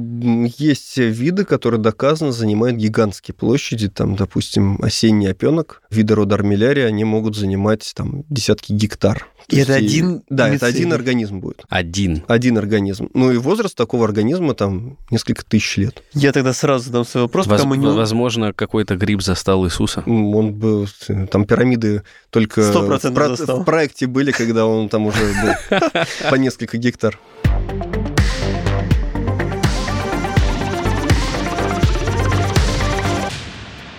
[SPEAKER 3] есть виды, которые доказано занимают гигантские площади. Там, допустим, осенний опенок, вида рода армиллярия, они могут занимать там десятки гектар.
[SPEAKER 1] И это один
[SPEAKER 3] Да, мицелий. это один организм будет.
[SPEAKER 2] Один.
[SPEAKER 3] Один организм. Ну и возраст такого организма там несколько тысяч лет.
[SPEAKER 1] Я тогда сразу задам свой вопрос,
[SPEAKER 2] Воз,
[SPEAKER 1] не...
[SPEAKER 2] Возможно, какой-то гриб застал Иисуса.
[SPEAKER 3] Он был... Там пирамиды только в, про... в проекте были, когда он там уже был по несколько гектар.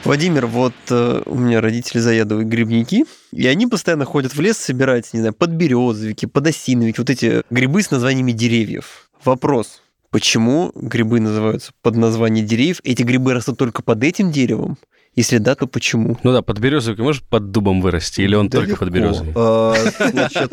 [SPEAKER 1] Владимир, вот э, у меня родители заядовые грибники, и они постоянно ходят в лес собирать, не знаю, подберезовики, подосиновики, вот эти грибы с названиями деревьев. Вопрос, почему грибы называются под названием деревьев? Эти грибы растут только под этим деревом? Если да, то почему?
[SPEAKER 2] Ну да, подберезовик может под дубом вырасти, или он
[SPEAKER 3] да
[SPEAKER 2] только
[SPEAKER 3] легко.
[SPEAKER 2] под березой?
[SPEAKER 3] А, значит,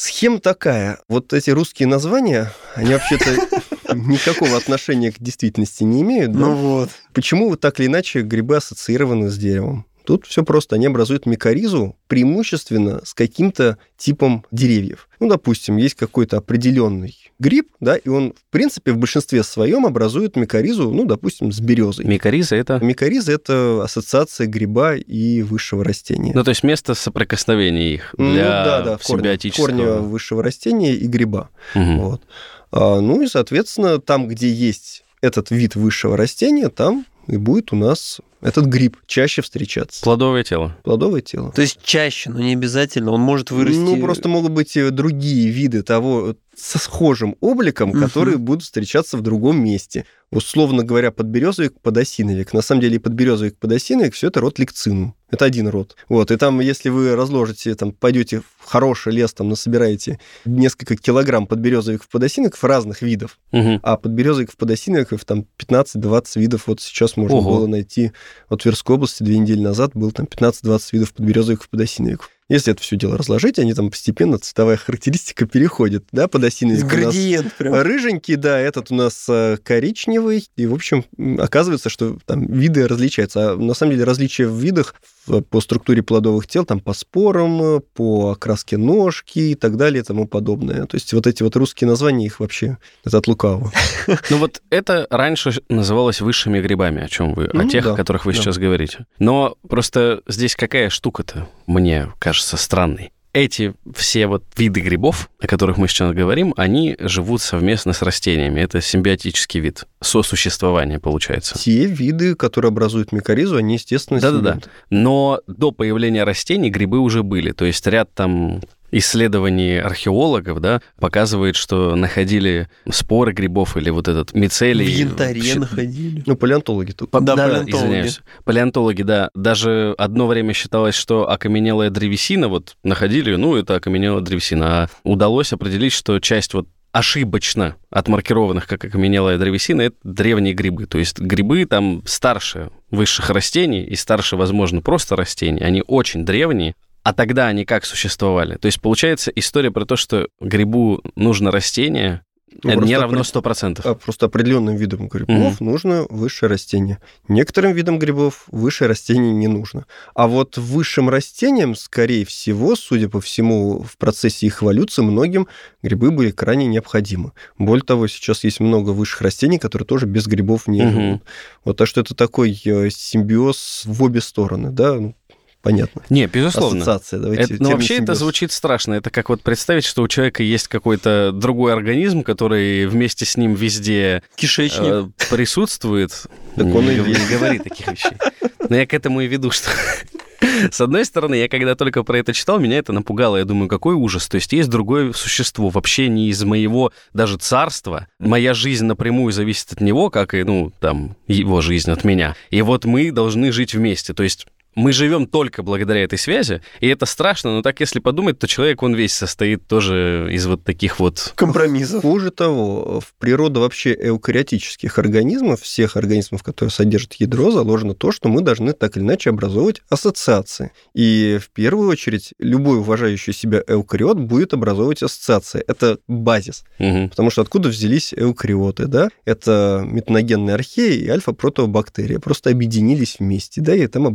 [SPEAKER 3] схема такая. Вот эти русские названия, они вообще-то никакого отношения к действительности не имеют.
[SPEAKER 1] Ну вот.
[SPEAKER 3] Почему так или иначе грибы ассоциированы с деревом? Тут все просто. Они образуют микоризу преимущественно с каким-то типом деревьев. Ну, допустим, есть какой-то определенный гриб, да, и он, в принципе, в большинстве своем образует микоризу, ну, допустим, с березой.
[SPEAKER 2] Микориза это?
[SPEAKER 3] Микориза это ассоциация гриба и высшего растения.
[SPEAKER 2] Ну, то есть место соприкосновения их для
[SPEAKER 3] ну, да, да,
[SPEAKER 2] симбиотического...
[SPEAKER 3] корня высшего растения и гриба.
[SPEAKER 2] Угу.
[SPEAKER 3] Вот. А, ну и, соответственно, там, где есть этот вид высшего растения, там и будет у нас этот гриб чаще встречаться.
[SPEAKER 2] Плодовое тело.
[SPEAKER 3] Плодовое тело.
[SPEAKER 1] То есть чаще, но не обязательно. Он может вырасти...
[SPEAKER 3] Ну, просто могут быть другие виды того со схожим обликом, которые угу. будут встречаться в другом месте. Условно говоря, подберезовик, подосиновик. На самом деле и подберезовик, подосиновик, все это род ликцинум. Это один род. Вот, и там, если вы разложите, там, пойдете в хороший лес, там, насобираете несколько килограмм подберезовиков, подосиновиков разных видов,
[SPEAKER 2] угу.
[SPEAKER 3] а подберезовиков, подосиновиков там 15-20 видов вот сейчас можно
[SPEAKER 2] Ого.
[SPEAKER 3] было найти. Вот в Тверской области две недели назад был там 15-20 видов подберезовиков, подосиновиков. Если это все дело разложить, они там постепенно цветовая характеристика переходит, да, подосиновик
[SPEAKER 1] Градиент прям.
[SPEAKER 3] рыженький, да, этот у нас э, коричневый, и, в общем, оказывается, что там виды различаются. А на самом деле различия в видах по структуре плодовых тел, там по спорам, по окраске ножки и так далее и тому подобное. То есть вот эти вот русские названия, их вообще это от лукавого.
[SPEAKER 2] Ну вот это раньше называлось высшими грибами, о чем вы, о
[SPEAKER 3] Ну
[SPEAKER 2] тех, о которых вы сейчас говорите. Но просто здесь какая штука-то, мне кажется, странной. Эти все вот виды грибов, о которых мы сейчас говорим, они живут совместно с растениями. Это симбиотический вид сосуществования получается.
[SPEAKER 3] Те виды, которые образуют микоризу, они, естественно,
[SPEAKER 2] Да-да-да. Но до появления растений грибы уже были. То есть ряд там исследований археологов, да, показывает, что находили споры грибов или вот этот мицелий.
[SPEAKER 1] В янтаре
[SPEAKER 2] Щ-
[SPEAKER 1] находили.
[SPEAKER 3] Ну, палеонтологи тут.
[SPEAKER 1] Да,
[SPEAKER 2] да,
[SPEAKER 1] палеонтологи.
[SPEAKER 2] извиняюсь. Палеонтологи, да. Даже одно время считалось, что окаменелая древесина, вот находили, ну, это окаменелая древесина. А удалось определить, что часть вот ошибочно отмаркированных как окаменелая древесина, это древние грибы. То есть грибы там старше высших растений и старше, возможно, просто растений. Они очень древние, а тогда они как существовали? То есть получается история про то, что грибу нужно растение,
[SPEAKER 3] Ну,
[SPEAKER 2] не равно
[SPEAKER 3] опре-
[SPEAKER 2] 100%.
[SPEAKER 3] а просто определенным видам грибов нужно высшее растение. Некоторым видам грибов высшее растение не нужно. А вот высшим растениям, скорее всего, судя по всему, в процессе их эволюции многим грибы были крайне необходимы. Более того, сейчас есть много высших растений, которые тоже без грибов не
[SPEAKER 2] Мгм.
[SPEAKER 3] живут. Вот так что это такой э, симбиоз в обе стороны, да, ну, понятно.
[SPEAKER 2] Не, безусловно.
[SPEAKER 3] Ассоциация, давайте.
[SPEAKER 2] Это- ну, вообще это звучит страшно. Это как вот представить, что у человека есть какой-то другой организм, который вместе с ним везде
[SPEAKER 1] Кишечник.
[SPEAKER 2] э, присутствует.
[SPEAKER 3] Так
[SPEAKER 2] Не
[SPEAKER 3] он и
[SPEAKER 2] говори-
[SPEAKER 3] есть.
[SPEAKER 2] не говори таких вещей. Но я к этому и веду, что... С одной стороны, я когда только про это читал, меня это напугало. Я думаю, какой ужас. То есть есть другое существо, вообще не из моего даже царства. Моя жизнь напрямую зависит от него, как и, ну, там, его жизнь от меня. И вот мы должны жить вместе. То есть мы живем только благодаря этой связи, и это страшно, но так если подумать, то человек, он весь состоит тоже из вот таких вот...
[SPEAKER 1] Компромиссов.
[SPEAKER 3] Хуже того, в природу вообще эукариотических организмов, всех организмов, которые содержат ядро, заложено то, что мы должны так или иначе образовывать ассоциации. И в первую очередь любой уважающий себя эукариот будет образовывать ассоциации. Это базис.
[SPEAKER 2] Мгм.
[SPEAKER 3] Потому что откуда взялись эукариоты, да? Это метаногенные археи и альфа-протеобактерии. Просто объединились вместе, да, и там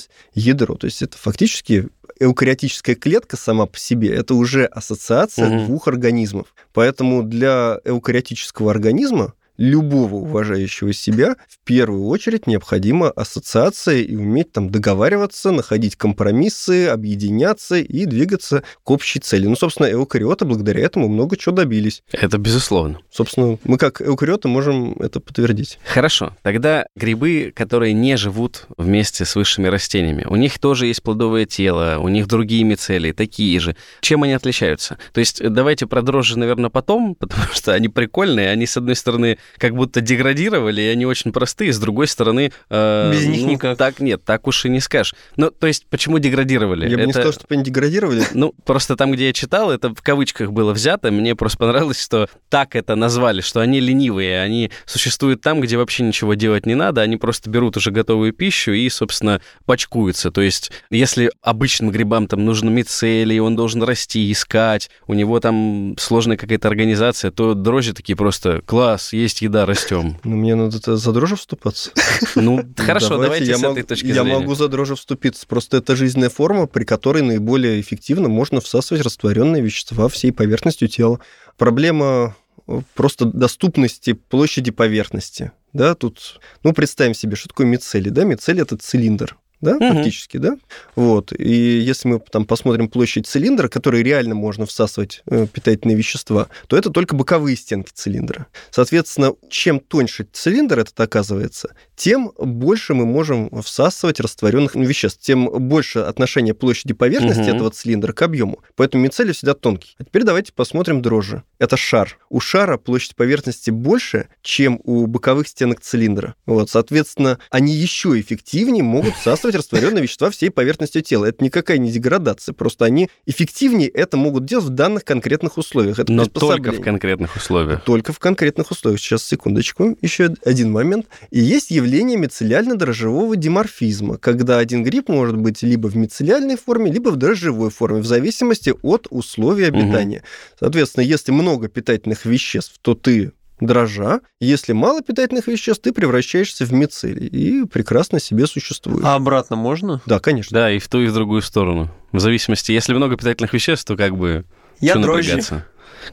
[SPEAKER 3] образовалось ядро. То есть это фактически эукариотическая клетка сама по себе, это уже ассоциация
[SPEAKER 2] Мгм.
[SPEAKER 3] двух организмов. Поэтому для эукариотического организма любого уважающего себя в первую очередь необходима ассоциация и уметь там договариваться, находить компромиссы, объединяться и двигаться к общей цели. Ну, собственно, эукариоты благодаря этому много чего добились.
[SPEAKER 2] Это безусловно.
[SPEAKER 3] Собственно, мы как эукариоты можем это подтвердить.
[SPEAKER 2] Хорошо, тогда грибы, которые не живут вместе с высшими растениями, у них тоже есть плодовое тело, у них другие мицелии, такие же. Чем они отличаются? То есть давайте про дрожжи, наверное, потом, потому что они прикольные, они, с одной стороны, как будто деградировали, и они очень простые, с другой стороны... э,
[SPEAKER 1] Без них
[SPEAKER 2] ну,
[SPEAKER 1] никак.
[SPEAKER 2] Так нет, так уж и не скажешь. Ну, то есть, почему деградировали?
[SPEAKER 3] Я бы не
[SPEAKER 2] Это-
[SPEAKER 3] сказал, что они деградировали.
[SPEAKER 2] ну, просто там, где я читал, это в кавычках было взято. Мне просто понравилось, что так это назвали, что они ленивые. Они существуют там, где вообще ничего делать не надо. Они просто берут уже готовую пищу и, собственно, почкуются. То есть, если обычным грибам там нужно мицелий, он должен расти, искать, у него там сложная какая-то организация, то дрожжи такие просто «класс, есть еда, растем».
[SPEAKER 3] Ну, мне надо за дрожжи вступаться.
[SPEAKER 2] Ну, хорошо, давайте
[SPEAKER 3] я
[SPEAKER 2] с этой точки
[SPEAKER 3] Я
[SPEAKER 2] зрения.
[SPEAKER 3] могу за дрожжи вступиться. Просто это жизненная форма, при которой наиболее эффективно можно всасывать растворенные вещества всей поверхностью тела. Проблема э, просто доступности площади поверхности. Да, тут, ну, представим себе, что такое мицелий. Да, мицелий – это цилиндр. Да,
[SPEAKER 2] Мгм.
[SPEAKER 3] фактически, да? Вот. И если мы там посмотрим площадь цилиндра, который реально можно всасывать э, питательные вещества, то это только боковые стенки цилиндра. Соответственно, чем тоньше цилиндр этот оказывается, тем больше мы можем всасывать растворенных веществ, тем больше отношение площади поверхности
[SPEAKER 2] Мгм.
[SPEAKER 3] этого цилиндра к объему. Поэтому мицелий всегда тонкий. А теперь давайте посмотрим дрожжи. Это шар. У шара площадь поверхности больше, чем у боковых стенок цилиндра. Вот, соответственно, они еще эффективнее могут всасывать растворенные вещества всей поверхностью тела. Это никакая не деградация, просто они эффективнее это могут делать в данных конкретных условиях. Это
[SPEAKER 2] Но только в конкретных условиях.
[SPEAKER 3] Только в конкретных условиях. Сейчас, секундочку, еще один момент. И есть явление мицеллиально-дрожжевого диморфизма, когда один гриб может быть либо в мицеллиальной форме, либо в дрожжевой форме, в зависимости от условий обитания. Соответственно, если много питательных веществ, то ты дрожжа. Если мало питательных веществ, ты превращаешься в мицелий и прекрасно себе существуешь.
[SPEAKER 1] А обратно можно?
[SPEAKER 3] Да, конечно.
[SPEAKER 2] Да, и в ту, и в другую сторону. В зависимости, если много питательных веществ, то как бы...
[SPEAKER 1] Я дрожжи.
[SPEAKER 2] напрягаться?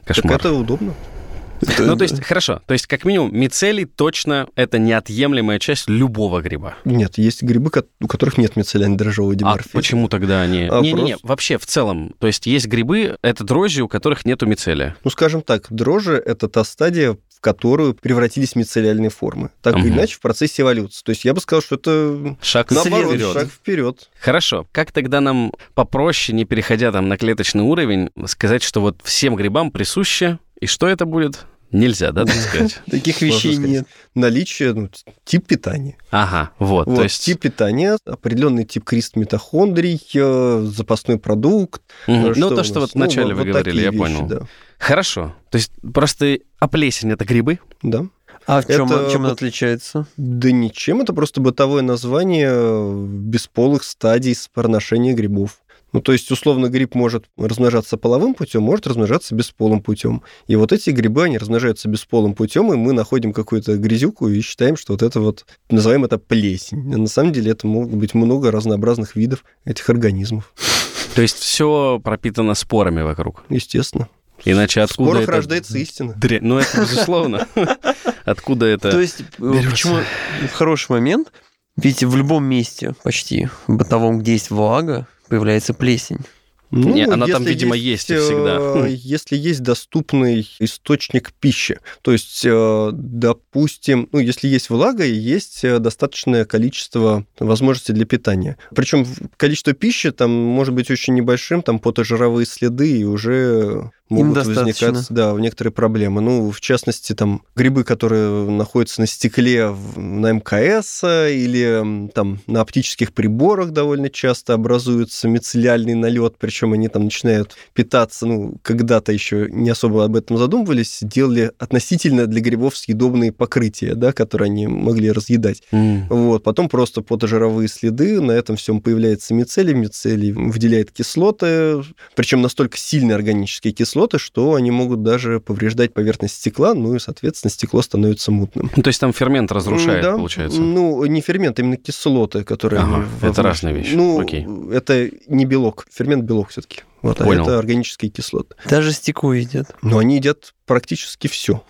[SPEAKER 3] Так
[SPEAKER 2] Кошмар.
[SPEAKER 3] это удобно.
[SPEAKER 2] Ну, то есть, хорошо. То есть, как минимум, мицелий точно это неотъемлемая часть любого гриба.
[SPEAKER 3] Нет, есть грибы, у которых нет мицеллиально-дрожжевого
[SPEAKER 2] А
[SPEAKER 3] диморфизма.
[SPEAKER 2] почему тогда они...
[SPEAKER 3] А
[SPEAKER 2] Не-не-не,
[SPEAKER 3] просто-
[SPEAKER 2] вообще в целом. То есть, есть грибы, это дрожжи, у которых нету мицелия.
[SPEAKER 3] Ну, скажем так, дрожжи – это та стадия, в которую превратились мицеллиальные формы. Так
[SPEAKER 2] Мгм.
[SPEAKER 3] или иначе, в процессе эволюции. То есть я бы сказал, что это
[SPEAKER 2] Шаг
[SPEAKER 3] наоборот,
[SPEAKER 2] вперед.
[SPEAKER 3] шаг вперед.
[SPEAKER 2] Хорошо. Как тогда нам попроще, не переходя там на клеточный уровень, сказать, что вот всем грибам присуще, и что это будет? Нельзя, да, так сказать?
[SPEAKER 1] Таких вещей нет.
[SPEAKER 3] Наличие, ну, тип питания.
[SPEAKER 2] Ага, вот.
[SPEAKER 3] Вот,
[SPEAKER 2] То есть...
[SPEAKER 3] тип питания, определенный тип крист митохондрий, э, запасной продукт. Э,
[SPEAKER 2] Ну, то, что вот вначале
[SPEAKER 3] Ну,
[SPEAKER 2] вы
[SPEAKER 3] вот
[SPEAKER 2] говорили, я
[SPEAKER 3] вещи,
[SPEAKER 2] понял.
[SPEAKER 3] Да.
[SPEAKER 2] Хорошо. То есть просто а плесень это грибы?
[SPEAKER 3] да.
[SPEAKER 1] А в чем,
[SPEAKER 3] Это
[SPEAKER 1] чем
[SPEAKER 3] вот-
[SPEAKER 1] отличается?
[SPEAKER 3] Да ничем, это просто бытовое название э, бесполых стадий спороношения грибов. Ну, то есть, условно, гриб может размножаться половым путем, может размножаться бесполым путем. И вот эти грибы, они размножаются бесполым путем, и мы находим какую-то грязюку и считаем, что вот это вот, называем это плесень. А на самом деле это могут быть много разнообразных видов этих организмов.
[SPEAKER 2] То есть все пропитано спорами вокруг.
[SPEAKER 3] Естественно.
[SPEAKER 2] Иначе откуда
[SPEAKER 3] спорах
[SPEAKER 2] это...
[SPEAKER 3] рождается истина.
[SPEAKER 2] дрянь? Ну, это безусловно. Откуда это...
[SPEAKER 1] То есть, э,
[SPEAKER 2] берётся?
[SPEAKER 1] почему хороший момент? Ведь в любом месте почти бытовом, где есть влага, появляется плесень.
[SPEAKER 3] Ну,
[SPEAKER 2] Не, она там, видимо, есть и всегда.
[SPEAKER 3] э, Если есть доступный источник пищи, то есть, э, допустим, ну, если есть влага и есть э, достаточное количество возможностей для питания. Причем количество пищи там может быть очень небольшим, там потожировые следы и уже могут возникать, да, некоторые проблемы. Ну, в частности, там грибы, которые находятся на стекле на МКС а, или там на оптических приборах довольно часто образуется мицеллиальный налет, причем они там начинают питаться, ну, когда-то еще не особо об этом задумывались, делали относительно для грибов съедобные покрытия, да, которые они могли разъедать.
[SPEAKER 2] М.
[SPEAKER 3] Вот, потом просто потожировые следы, на этом всем появляется мицелий, мицелий выделяет кислоты, причем настолько сильные органические кислоты, что они могут даже повреждать поверхность стекла, ну и, соответственно, стекло становится мутным.
[SPEAKER 2] Ну, То есть там фермент разрушает,
[SPEAKER 3] Да,
[SPEAKER 2] получается.
[SPEAKER 3] Ну, не фермент, а именно кислоты, которые...
[SPEAKER 2] Ага, это разные вещи.
[SPEAKER 3] Ну,
[SPEAKER 2] Окей.
[SPEAKER 3] это не белок, фермент белок все-таки. Вот, а
[SPEAKER 2] Понял.
[SPEAKER 3] это органические кислоты.
[SPEAKER 1] Даже стекло едят.
[SPEAKER 3] Но они едят практически все.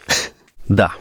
[SPEAKER 2] Да.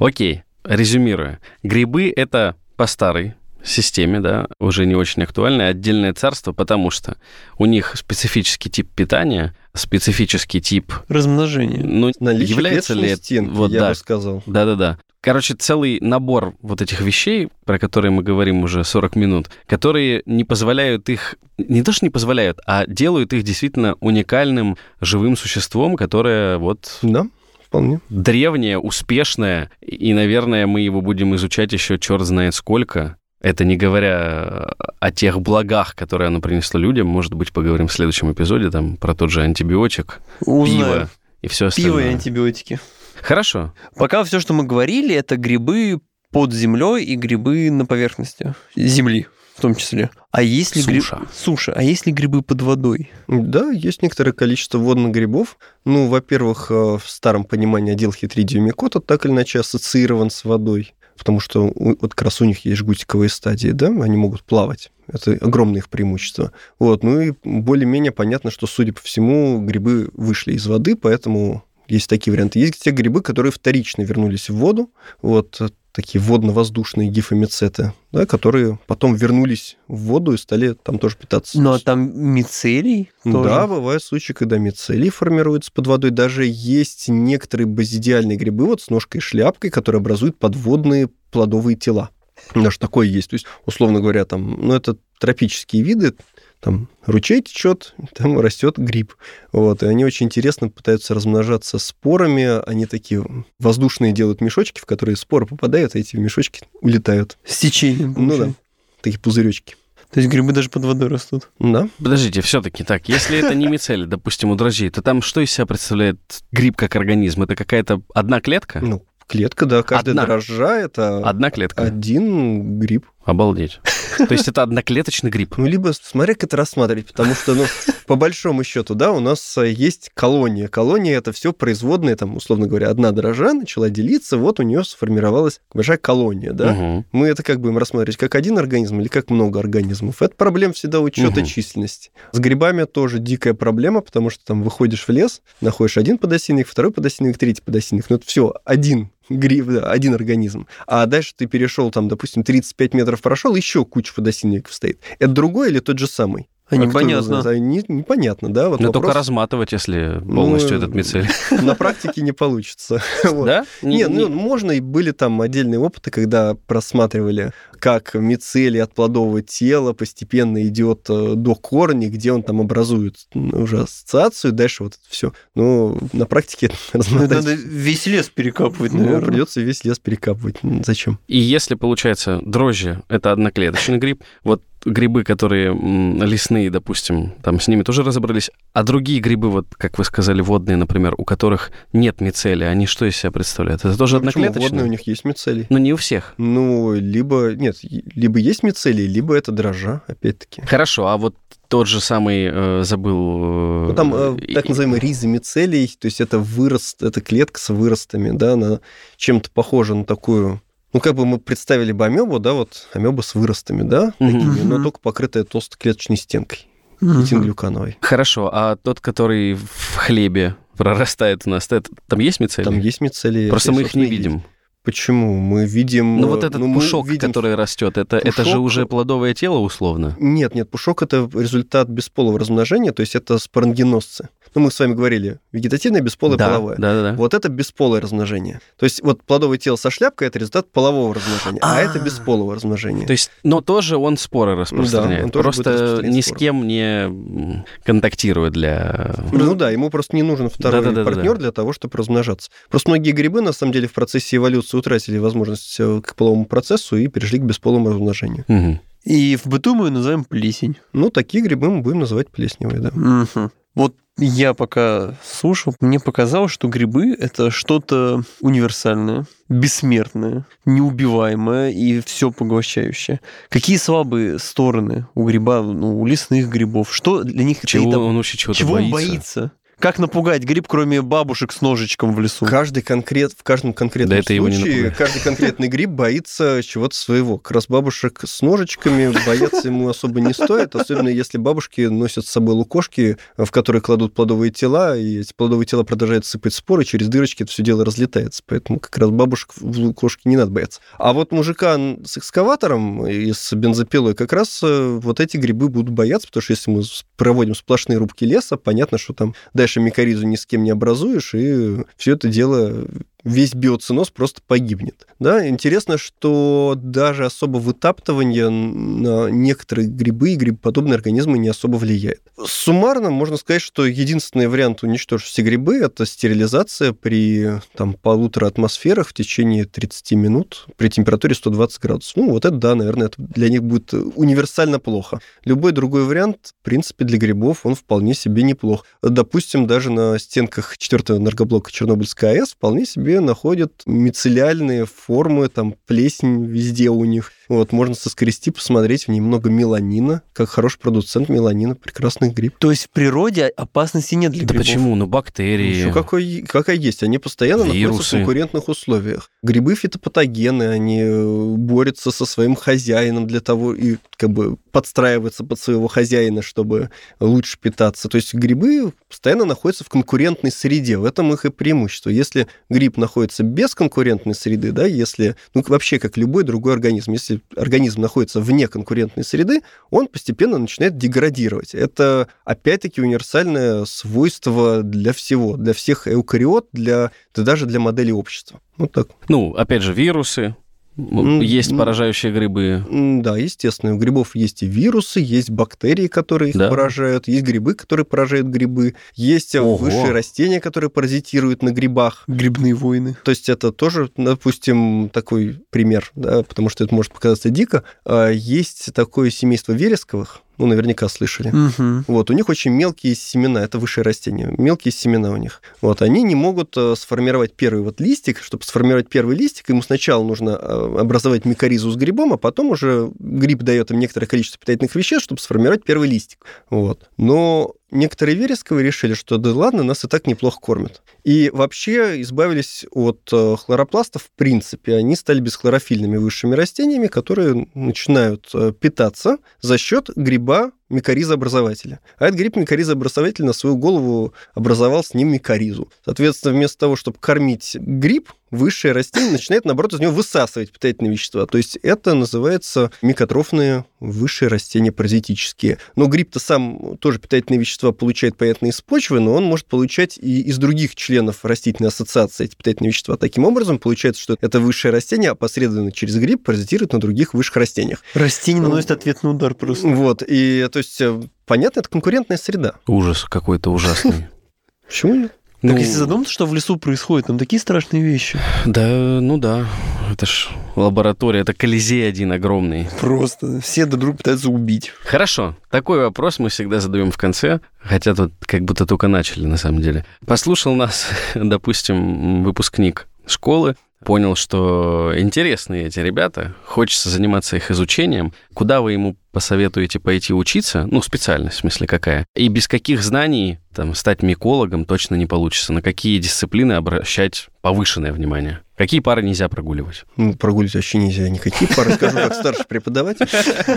[SPEAKER 2] Окей, резюмируя. Грибы — это по старой системе, да, уже не очень актуальное отдельное царство, потому что у них специфический тип питания, специфический тип...
[SPEAKER 1] Размножение.
[SPEAKER 2] Ну,
[SPEAKER 3] Наличие
[SPEAKER 2] является ли это... Вот,
[SPEAKER 3] я
[SPEAKER 2] да.
[SPEAKER 3] бы сказал.
[SPEAKER 2] Да-да-да. Короче, целый набор вот этих вещей, про которые мы говорим уже 40 минут, которые не позволяют их, не то что не позволяют, а делают их действительно уникальным живым существом, которое вот
[SPEAKER 3] Да, вполне.
[SPEAKER 2] древнее, успешное, и, наверное, мы его будем изучать еще черт знает сколько. Это не говоря о тех благах, которые оно принесло людям. Может быть, поговорим в следующем эпизоде там про тот же антибиотик,
[SPEAKER 1] Узнаем.
[SPEAKER 2] пиво и все остальное.
[SPEAKER 1] Пиво и антибиотики.
[SPEAKER 2] Хорошо.
[SPEAKER 1] Пока все, что мы говорили, это грибы под землей и грибы на поверхности земли в том числе. А если
[SPEAKER 2] Суша.
[SPEAKER 1] Суша. А если грибы под водой?
[SPEAKER 3] Да, есть некоторое количество водных грибов. Ну, во-первых, э, в старом понимании отдел хитридиумикота так или иначе ассоциирован с водой, потому что вот как раз у них есть жгутиковые стадии, да, они могут плавать. Это огромное их преимущество. Вот, ну и более-менее понятно, что, судя по всему, грибы вышли из воды, поэтому есть такие варианты. Есть те грибы, которые вторично вернулись в воду, вот э, такие водно-воздушные гифомицеты, да, которые потом вернулись в воду и стали там тоже питаться.
[SPEAKER 1] Ну, а там мицелий тоже.
[SPEAKER 3] Да, бывают случаи, когда мицелий формируется под водой. Даже есть некоторые базидиальные грибы вот с ножкой и шляпкой, которые образуют подводные плодовые тела. Даже такое есть. То есть, условно говоря, там, ну, это тропические виды, там ручей течет, там растет гриб. Вот, и они очень интересно пытаются размножаться спорами. Они такие воздушные делают мешочки, в которые споры попадают, а эти мешочки улетают.
[SPEAKER 1] С течением.
[SPEAKER 3] Ну да, такие пузыречки.
[SPEAKER 1] То есть грибы даже под водой растут.
[SPEAKER 3] Да.
[SPEAKER 2] Подождите, все-таки так, если это не мицелий, допустим, у дрожжей, то там что из себя представляет гриб как организм? Это какая-то одна клетка?
[SPEAKER 3] Ну, клетка, да, каждая
[SPEAKER 2] Одна.
[SPEAKER 3] дрожжа это
[SPEAKER 2] Одна клетка?
[SPEAKER 3] один гриб.
[SPEAKER 2] Обалдеть. То есть это одноклеточный гриб?
[SPEAKER 3] Ну, либо смотря как это рассматривать, потому что, ну, по большому счету, да, у нас э, есть колония. Колония это все производные, там, условно говоря, одна дрожжа начала делиться, вот у нее сформировалась большая колония, да.
[SPEAKER 2] Мгм.
[SPEAKER 3] Мы это как будем рассматривать, как один организм или как много организмов? Это проблема всегда учета
[SPEAKER 2] Мгм.
[SPEAKER 3] численности. С грибами тоже дикая проблема, потому что там выходишь в лес, находишь один подосиновик, второй подосиновик, третий подосиновик. Ну, это все один гриб, да, один организм. А дальше ты перешел, там, допустим, 35 метров прошел, еще куча подосиновиков стоит. Это другой или тот же самый?
[SPEAKER 1] А
[SPEAKER 3] кто его
[SPEAKER 1] непонятно.
[SPEAKER 3] знает? Не- непонятно, да? Вот
[SPEAKER 2] Но
[SPEAKER 3] вопрос
[SPEAKER 2] только разматывать, если полностью
[SPEAKER 3] Ну,
[SPEAKER 2] этот мицелий.
[SPEAKER 3] на практике не получится. Вот.
[SPEAKER 2] Да?
[SPEAKER 3] Нет, ну, можно, и были там отдельные опыты, когда просматривали, как мицелий от плодового тела постепенно идет э, до корня, где он там образует уже ассоциацию, дальше вот это все. Но на практике
[SPEAKER 1] Ну, это
[SPEAKER 3] размотать
[SPEAKER 1] надо весь лес перекапывать,
[SPEAKER 3] ну,
[SPEAKER 1] наверное.
[SPEAKER 3] придется весь лес перекапывать. Зачем?
[SPEAKER 2] И если, получается, дрожжи — это одноклеточный гриб, вот грибы, которые лесные, допустим, там с ними тоже разобрались. А другие грибы, вот как вы сказали, водные, например, у которых нет мицелия, они что из себя представляют? Это тоже
[SPEAKER 3] Ну, почему?
[SPEAKER 2] одноклеточные?
[SPEAKER 3] Водные у них есть мицелий.
[SPEAKER 2] Но не у всех.
[SPEAKER 3] Ну, либо, нет, либо есть мицелий, либо это дрожжа, опять-таки.
[SPEAKER 2] Хорошо, а вот тот же самый, э, забыл...
[SPEAKER 3] Ну, там э, так называемый ризомицелий, то есть это вырост, это клетка с выростами, да, она чем-то похожа на такую... Ну, как бы мы представили бы амебу, да, вот амеба с выростами, да, такими, но
[SPEAKER 1] Мгм.
[SPEAKER 3] только покрытая толстой клеточной стенкой,
[SPEAKER 1] Мгм.
[SPEAKER 3] этинглюкановой.
[SPEAKER 2] Хорошо, а тот, который в хлебе прорастает у нас, это, там есть мицелий?
[SPEAKER 3] Там есть мицелий.
[SPEAKER 2] Просто мы их не
[SPEAKER 3] и есть.
[SPEAKER 2] видим.
[SPEAKER 3] Почему? Мы видим...
[SPEAKER 2] Ну вот этот
[SPEAKER 3] мы
[SPEAKER 2] пушок,
[SPEAKER 3] видим-
[SPEAKER 2] который растет, это, это же
[SPEAKER 3] Пушок-
[SPEAKER 2] уже плодовое тело условно.
[SPEAKER 3] Нет, нет, пушок это результат бесполого размножения, то есть это спорангенозцы. Ну, мы с вами говорили, вегетативное, бесполое,
[SPEAKER 2] да,
[SPEAKER 3] половое.
[SPEAKER 2] да, да, да.
[SPEAKER 3] Вот это бесполое размножение. То есть вот плодовое тело со шляпкой это результат полового размножения, а, это
[SPEAKER 1] А.
[SPEAKER 3] бесполого размножения.
[SPEAKER 2] То есть, но тоже он споры распространяет.
[SPEAKER 3] он тоже
[SPEAKER 2] Просто ни с кем не контактирует для...
[SPEAKER 3] Ну да, ему просто не нужен второй партнер для того, чтобы размножаться. Просто многие грибы, на самом деле, в процессе эволюции утратили возможность э, к половому процессу и перешли к бесполому размножению.
[SPEAKER 2] Мгм.
[SPEAKER 1] И в быту мы ее называем плесень.
[SPEAKER 3] Ну, такие грибы мы будем называть плесневые, да.
[SPEAKER 1] Мгм. Вот я пока слушал, мне показалось, что грибы — это что-то универсальное, бессмертное, неубиваемое и все поглощающее. Какие слабые стороны у гриба, ну, у лесных грибов? Что для них
[SPEAKER 2] Чего
[SPEAKER 1] это-
[SPEAKER 2] он вообще чего-то
[SPEAKER 1] чего он
[SPEAKER 2] боится?
[SPEAKER 1] боится? Как напугать гриб, кроме бабушек с ножичком в лесу?
[SPEAKER 3] Каждый конкрет, в каждом конкретном
[SPEAKER 2] Да это его не
[SPEAKER 3] случае, каждый конкретный гриб боится чего-то своего. Как раз бабушек с ножичками бояться ему особо не стоит, особенно если бабушки носят с собой лукошки, в которые кладут плодовые тела, и эти плодовые тела продолжают сыпать споры, через дырочки это все дело разлетается. Поэтому как раз бабушек в лукошке не надо бояться. А вот мужика с экскаватором и с бензопилой как раз э, вот эти грибы будут бояться, потому что если мы проводим сплошные рубки леса, понятно, что там дальше микоризу ни с кем не образуешь, и все это дело весь биоценоз просто погибнет. Да? Интересно, что даже особо вытаптывание на некоторые грибы и грибоподобные организмы не особо влияет. Суммарно можно сказать, что единственный вариант уничтожить все грибы – это стерилизация при там, полутора атмосферах в течение 30 минут при температуре 120 градусов. Ну, вот это, да, наверное, это для них будет универсально плохо. Любой другой вариант, в принципе, для грибов он вполне себе неплох. Допустим, даже на стенках четвертого энергоблока Чернобыльской АЭС вполне себе находят мицеллиальные формы, там плесень везде у них. Вот, можно соскрести, посмотреть, в ней много меланина, как хороший продуцент меланина, прекрасный гриб.
[SPEAKER 1] То есть в природе опасности нет для
[SPEAKER 2] Да
[SPEAKER 1] грибов?
[SPEAKER 2] почему? Ну, бактерии.
[SPEAKER 3] Еще какой, какая есть. Они постоянно находятся в
[SPEAKER 2] Вирусы.
[SPEAKER 3] конкурентных условиях. Грибы фитопатогены, они э, борются со своим хозяином для того и как бы подстраиваются под своего хозяина, чтобы лучше питаться. То есть грибы постоянно находятся в конкурентной среде. В этом их и преимущество. Если гриб находится без конкурентной среды, да, если, ну, вообще как любой другой организм, если организм находится вне конкурентной среды, он постепенно начинает деградировать. Это, опять-таки, универсальное свойство для всего, для всех эукариот, для, да даже для модели общества. Вот так.
[SPEAKER 2] Ну, опять же, вирусы. Есть поражающие грибы.
[SPEAKER 3] Да, естественно, у грибов есть и вирусы, есть бактерии, которые их
[SPEAKER 2] Да.
[SPEAKER 3] поражают, есть грибы, которые поражают грибы, есть э,
[SPEAKER 2] Ого.
[SPEAKER 3] высшие растения, которые паразитируют на грибах.
[SPEAKER 1] Грибные войны.
[SPEAKER 3] То есть это тоже, допустим, такой пример, да, потому что это может показаться дико. А, Есть такое семейство вересковых, ну, наверняка слышали.
[SPEAKER 1] Мгм.
[SPEAKER 3] Вот, у них очень мелкие семена, это высшие растения, мелкие семена у них. Вот, они не могут э, сформировать первый вот листик. Чтобы сформировать первый листик, ему сначала нужно э, образовать микоризу с грибом, а потом уже гриб дает им некоторое количество питательных веществ, чтобы сформировать первый листик. Вот. Но некоторые вересковые решили, что да ладно, нас и так неплохо кормят. И вообще избавились от э, хлоропластов в принципе. Они стали бесхлорофильными высшими растениями, которые начинают э, питаться за счет гриба микоризообразователя. А этот гриб микоризообразователь на свою голову образовал с ним микоризу. Соответственно, вместо того, чтобы кормить гриб, высшее растение начинает, наоборот, из него высасывать питательные вещества. То есть это называется микотрофные высшие растения паразитические. Но гриб-то сам тоже питательные вещества получает, понятно, из почвы, но он может получать и из других членов растительной ассоциации эти питательные вещества. Таким образом, получается, что это высшее растение опосредованно через гриб паразитирует на других высших растениях.
[SPEAKER 1] Растение наносит ответный удар просто.
[SPEAKER 3] Вот, и то есть, э, понятно, это конкурентная среда.
[SPEAKER 2] Ужас какой-то ужасный.
[SPEAKER 3] Почему нет?
[SPEAKER 1] Так
[SPEAKER 2] Ну,
[SPEAKER 1] если задуматься, что в лесу происходит, там такие страшные вещи.
[SPEAKER 2] Да, ну да. это ж лаборатория, это колизей один огромный.
[SPEAKER 1] Просто все друг друга пытаются убить.
[SPEAKER 2] Хорошо, такой вопрос мы всегда задаем в конце, хотя тут как будто только начали на самом деле. Послушал нас, допустим, выпускник школы, понял, что интересные эти ребята, хочется заниматься их изучением. Куда вы ему посоветуете пойти учиться? Ну, специальность, в смысле, какая? И без каких знаний там, стать микологом точно не получится. На какие дисциплины обращать повышенное внимание? Какие пары нельзя прогуливать?
[SPEAKER 3] Ну, прогуливать вообще нельзя никакие пары, скажу как старший преподаватель.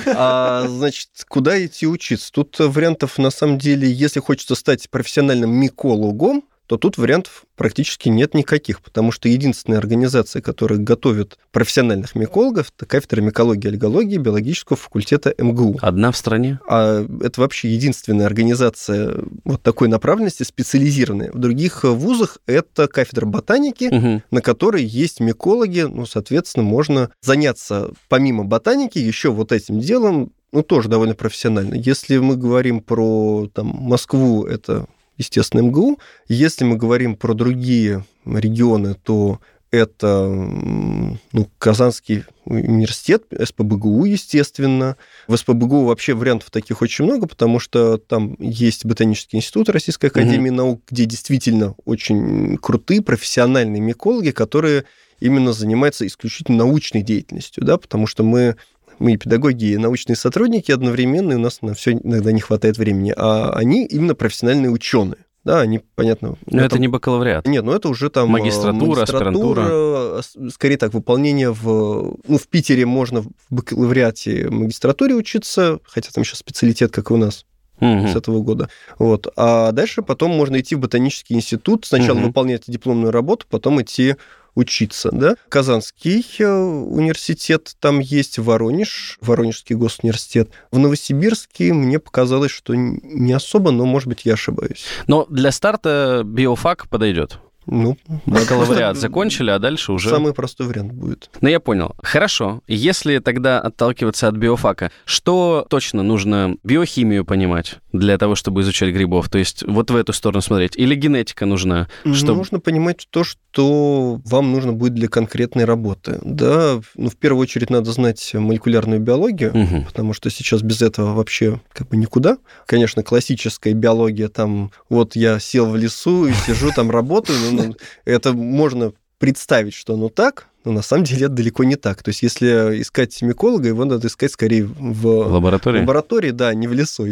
[SPEAKER 3] А, значит, куда идти учиться? Тут вариантов, на самом деле, если хочется стать профессиональным микологом, то тут вариантов практически нет никаких, потому что единственная организация, которая готовит профессиональных микологов, это кафедра микологии и альгологии биологического факультета МГУ.
[SPEAKER 2] Одна в стране?
[SPEAKER 3] А это вообще единственная организация вот такой направленности, специализированная. В других вузах это кафедра ботаники, угу. на которой есть микологи, ну, соответственно, можно заняться помимо ботаники еще вот этим делом, ну, тоже довольно профессионально. Если мы говорим про там, Москву, это естественно, МГУ. Если мы говорим про другие регионы, то это ну, Казанский университет, СПБГУ, естественно. В СПБГУ вообще вариантов таких очень много, потому что там есть Ботанический институт Российской Академии угу. Наук, где действительно очень крутые профессиональные микологи, которые именно занимаются исключительно научной деятельностью, да, потому что мы мы и педагоги, и научные сотрудники одновременно, и у нас на все иногда не хватает времени, а они именно профессиональные ученые. Да, они, понятно...
[SPEAKER 2] Но это, это не бакалавриат.
[SPEAKER 3] Нет, ну это уже там...
[SPEAKER 2] Магистратура, магистратура аспирантура.
[SPEAKER 3] Скорее так, выполнение в... Ну, в Питере можно в бакалавриате магистратуре учиться, хотя там еще специалитет, как и у нас угу. с этого года. Вот. А дальше потом можно идти в ботанический институт, сначала угу. выполнять дипломную работу, потом идти учиться, да. Казанский э, университет там есть, Воронеж, Воронежский госуниверситет. В Новосибирске мне показалось, что не особо, но, может быть, я ошибаюсь.
[SPEAKER 2] Но для старта биофак подойдет.
[SPEAKER 3] Ну,
[SPEAKER 2] бакалавриат закончили, а дальше уже...
[SPEAKER 3] Самый простой вариант будет.
[SPEAKER 2] Ну, я понял. Хорошо. Если тогда отталкиваться от биофака, что точно нужно биохимию понимать для того, чтобы изучать грибов? То есть вот в эту сторону смотреть? Или генетика нужна?
[SPEAKER 3] Чтобы... Нужно понимать то, что вам нужно будет для конкретной работы. Да, ну, в первую очередь надо знать молекулярную биологию, угу. потому что сейчас без этого вообще как бы никуда. Конечно, классическая биология, там, вот я сел в лесу и сижу там работаю, но ну, это можно представить, что оно так, но на самом деле это далеко не так. То есть, если искать миколога, его надо искать скорее в
[SPEAKER 2] лаборатории,
[SPEAKER 3] лаборатории да, не в лесу.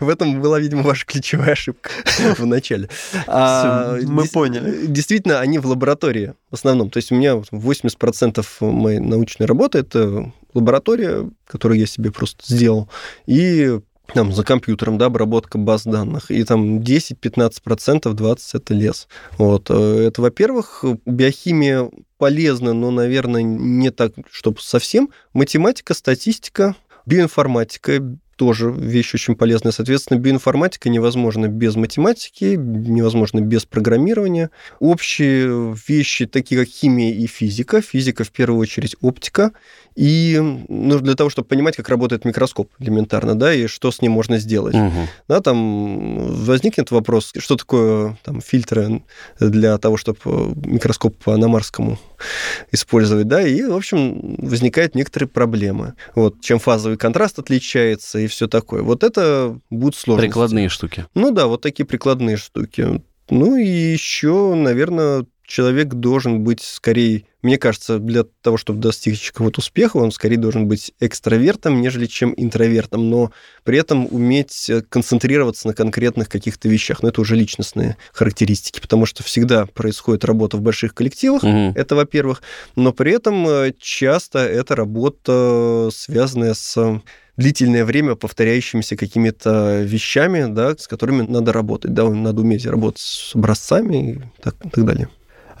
[SPEAKER 3] В этом была, видимо, ваша ключевая ошибка в начале.
[SPEAKER 1] А, мы поняли.
[SPEAKER 3] Действительно, они в лаборатории в основном. То есть, у меня 80% моей научной работы это лаборатория, которую я себе просто сделал, и там, за компьютером, да, обработка баз данных, и там 10-15%, 20% это лес. Вот. Э, это, во-первых, биохимия полезна, но, наверное, не так, чтобы совсем. Математика, статистика, биоинформатика, тоже вещь очень полезная. Соответственно, биоинформатика невозможна без математики, невозможно без программирования. Общие вещи, такие как химия и физика. Физика, в первую очередь, оптика. И ну, для того, чтобы понимать, как работает микроскоп элементарно, да, и что с ним можно сделать. Угу. Да, там возникнет вопрос, что такое там, фильтры для того, чтобы микроскоп по аномарскому использовать, да, и, в общем, возникают некоторые проблемы. Вот, чем фазовый контраст отличается и все такое. Вот это будут сложности.
[SPEAKER 2] Прикладные штуки.
[SPEAKER 3] Ну да, вот такие прикладные штуки. Ну и еще, наверное, человек должен быть скорее, мне кажется, для того, чтобы достичь какого-то успеха, он скорее должен быть экстравертом, нежели чем интровертом, но при этом уметь концентрироваться на конкретных каких-то вещах. Но это уже личностные характеристики, потому что всегда происходит работа в больших коллективах, угу. это во-первых, но при этом э, часто это работа, связанная с длительное время повторяющимися какими-то вещами, да, с которыми надо работать. Да, надо уметь работать с образцами и так, и так далее.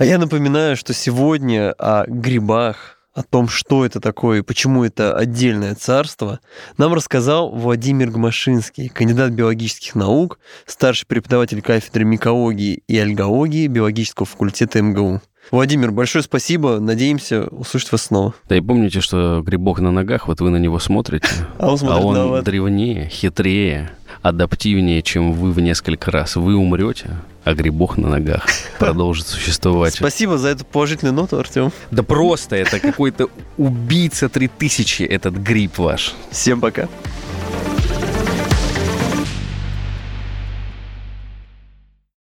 [SPEAKER 1] А я напоминаю, что сегодня о грибах, о том, что это такое и почему это отдельное царство, нам рассказал Владимир Гмашинский, кандидат биологических наук, старший преподаватель кафедры микологии и альгологии биологического факультета МГУ. Владимир, большое спасибо. Надеемся услышать вас снова.
[SPEAKER 2] Да и помните, что грибок на ногах, вот вы на него смотрите,
[SPEAKER 1] а он,
[SPEAKER 2] а он древнее, хитрее, адаптивнее, чем вы в несколько раз. Вы умрете, а грибок на ногах продолжит существовать.
[SPEAKER 1] Спасибо за эту положительную ноту, Артем.
[SPEAKER 2] Да просто это какой-то убийца 3000, этот гриб ваш.
[SPEAKER 1] Всем пока.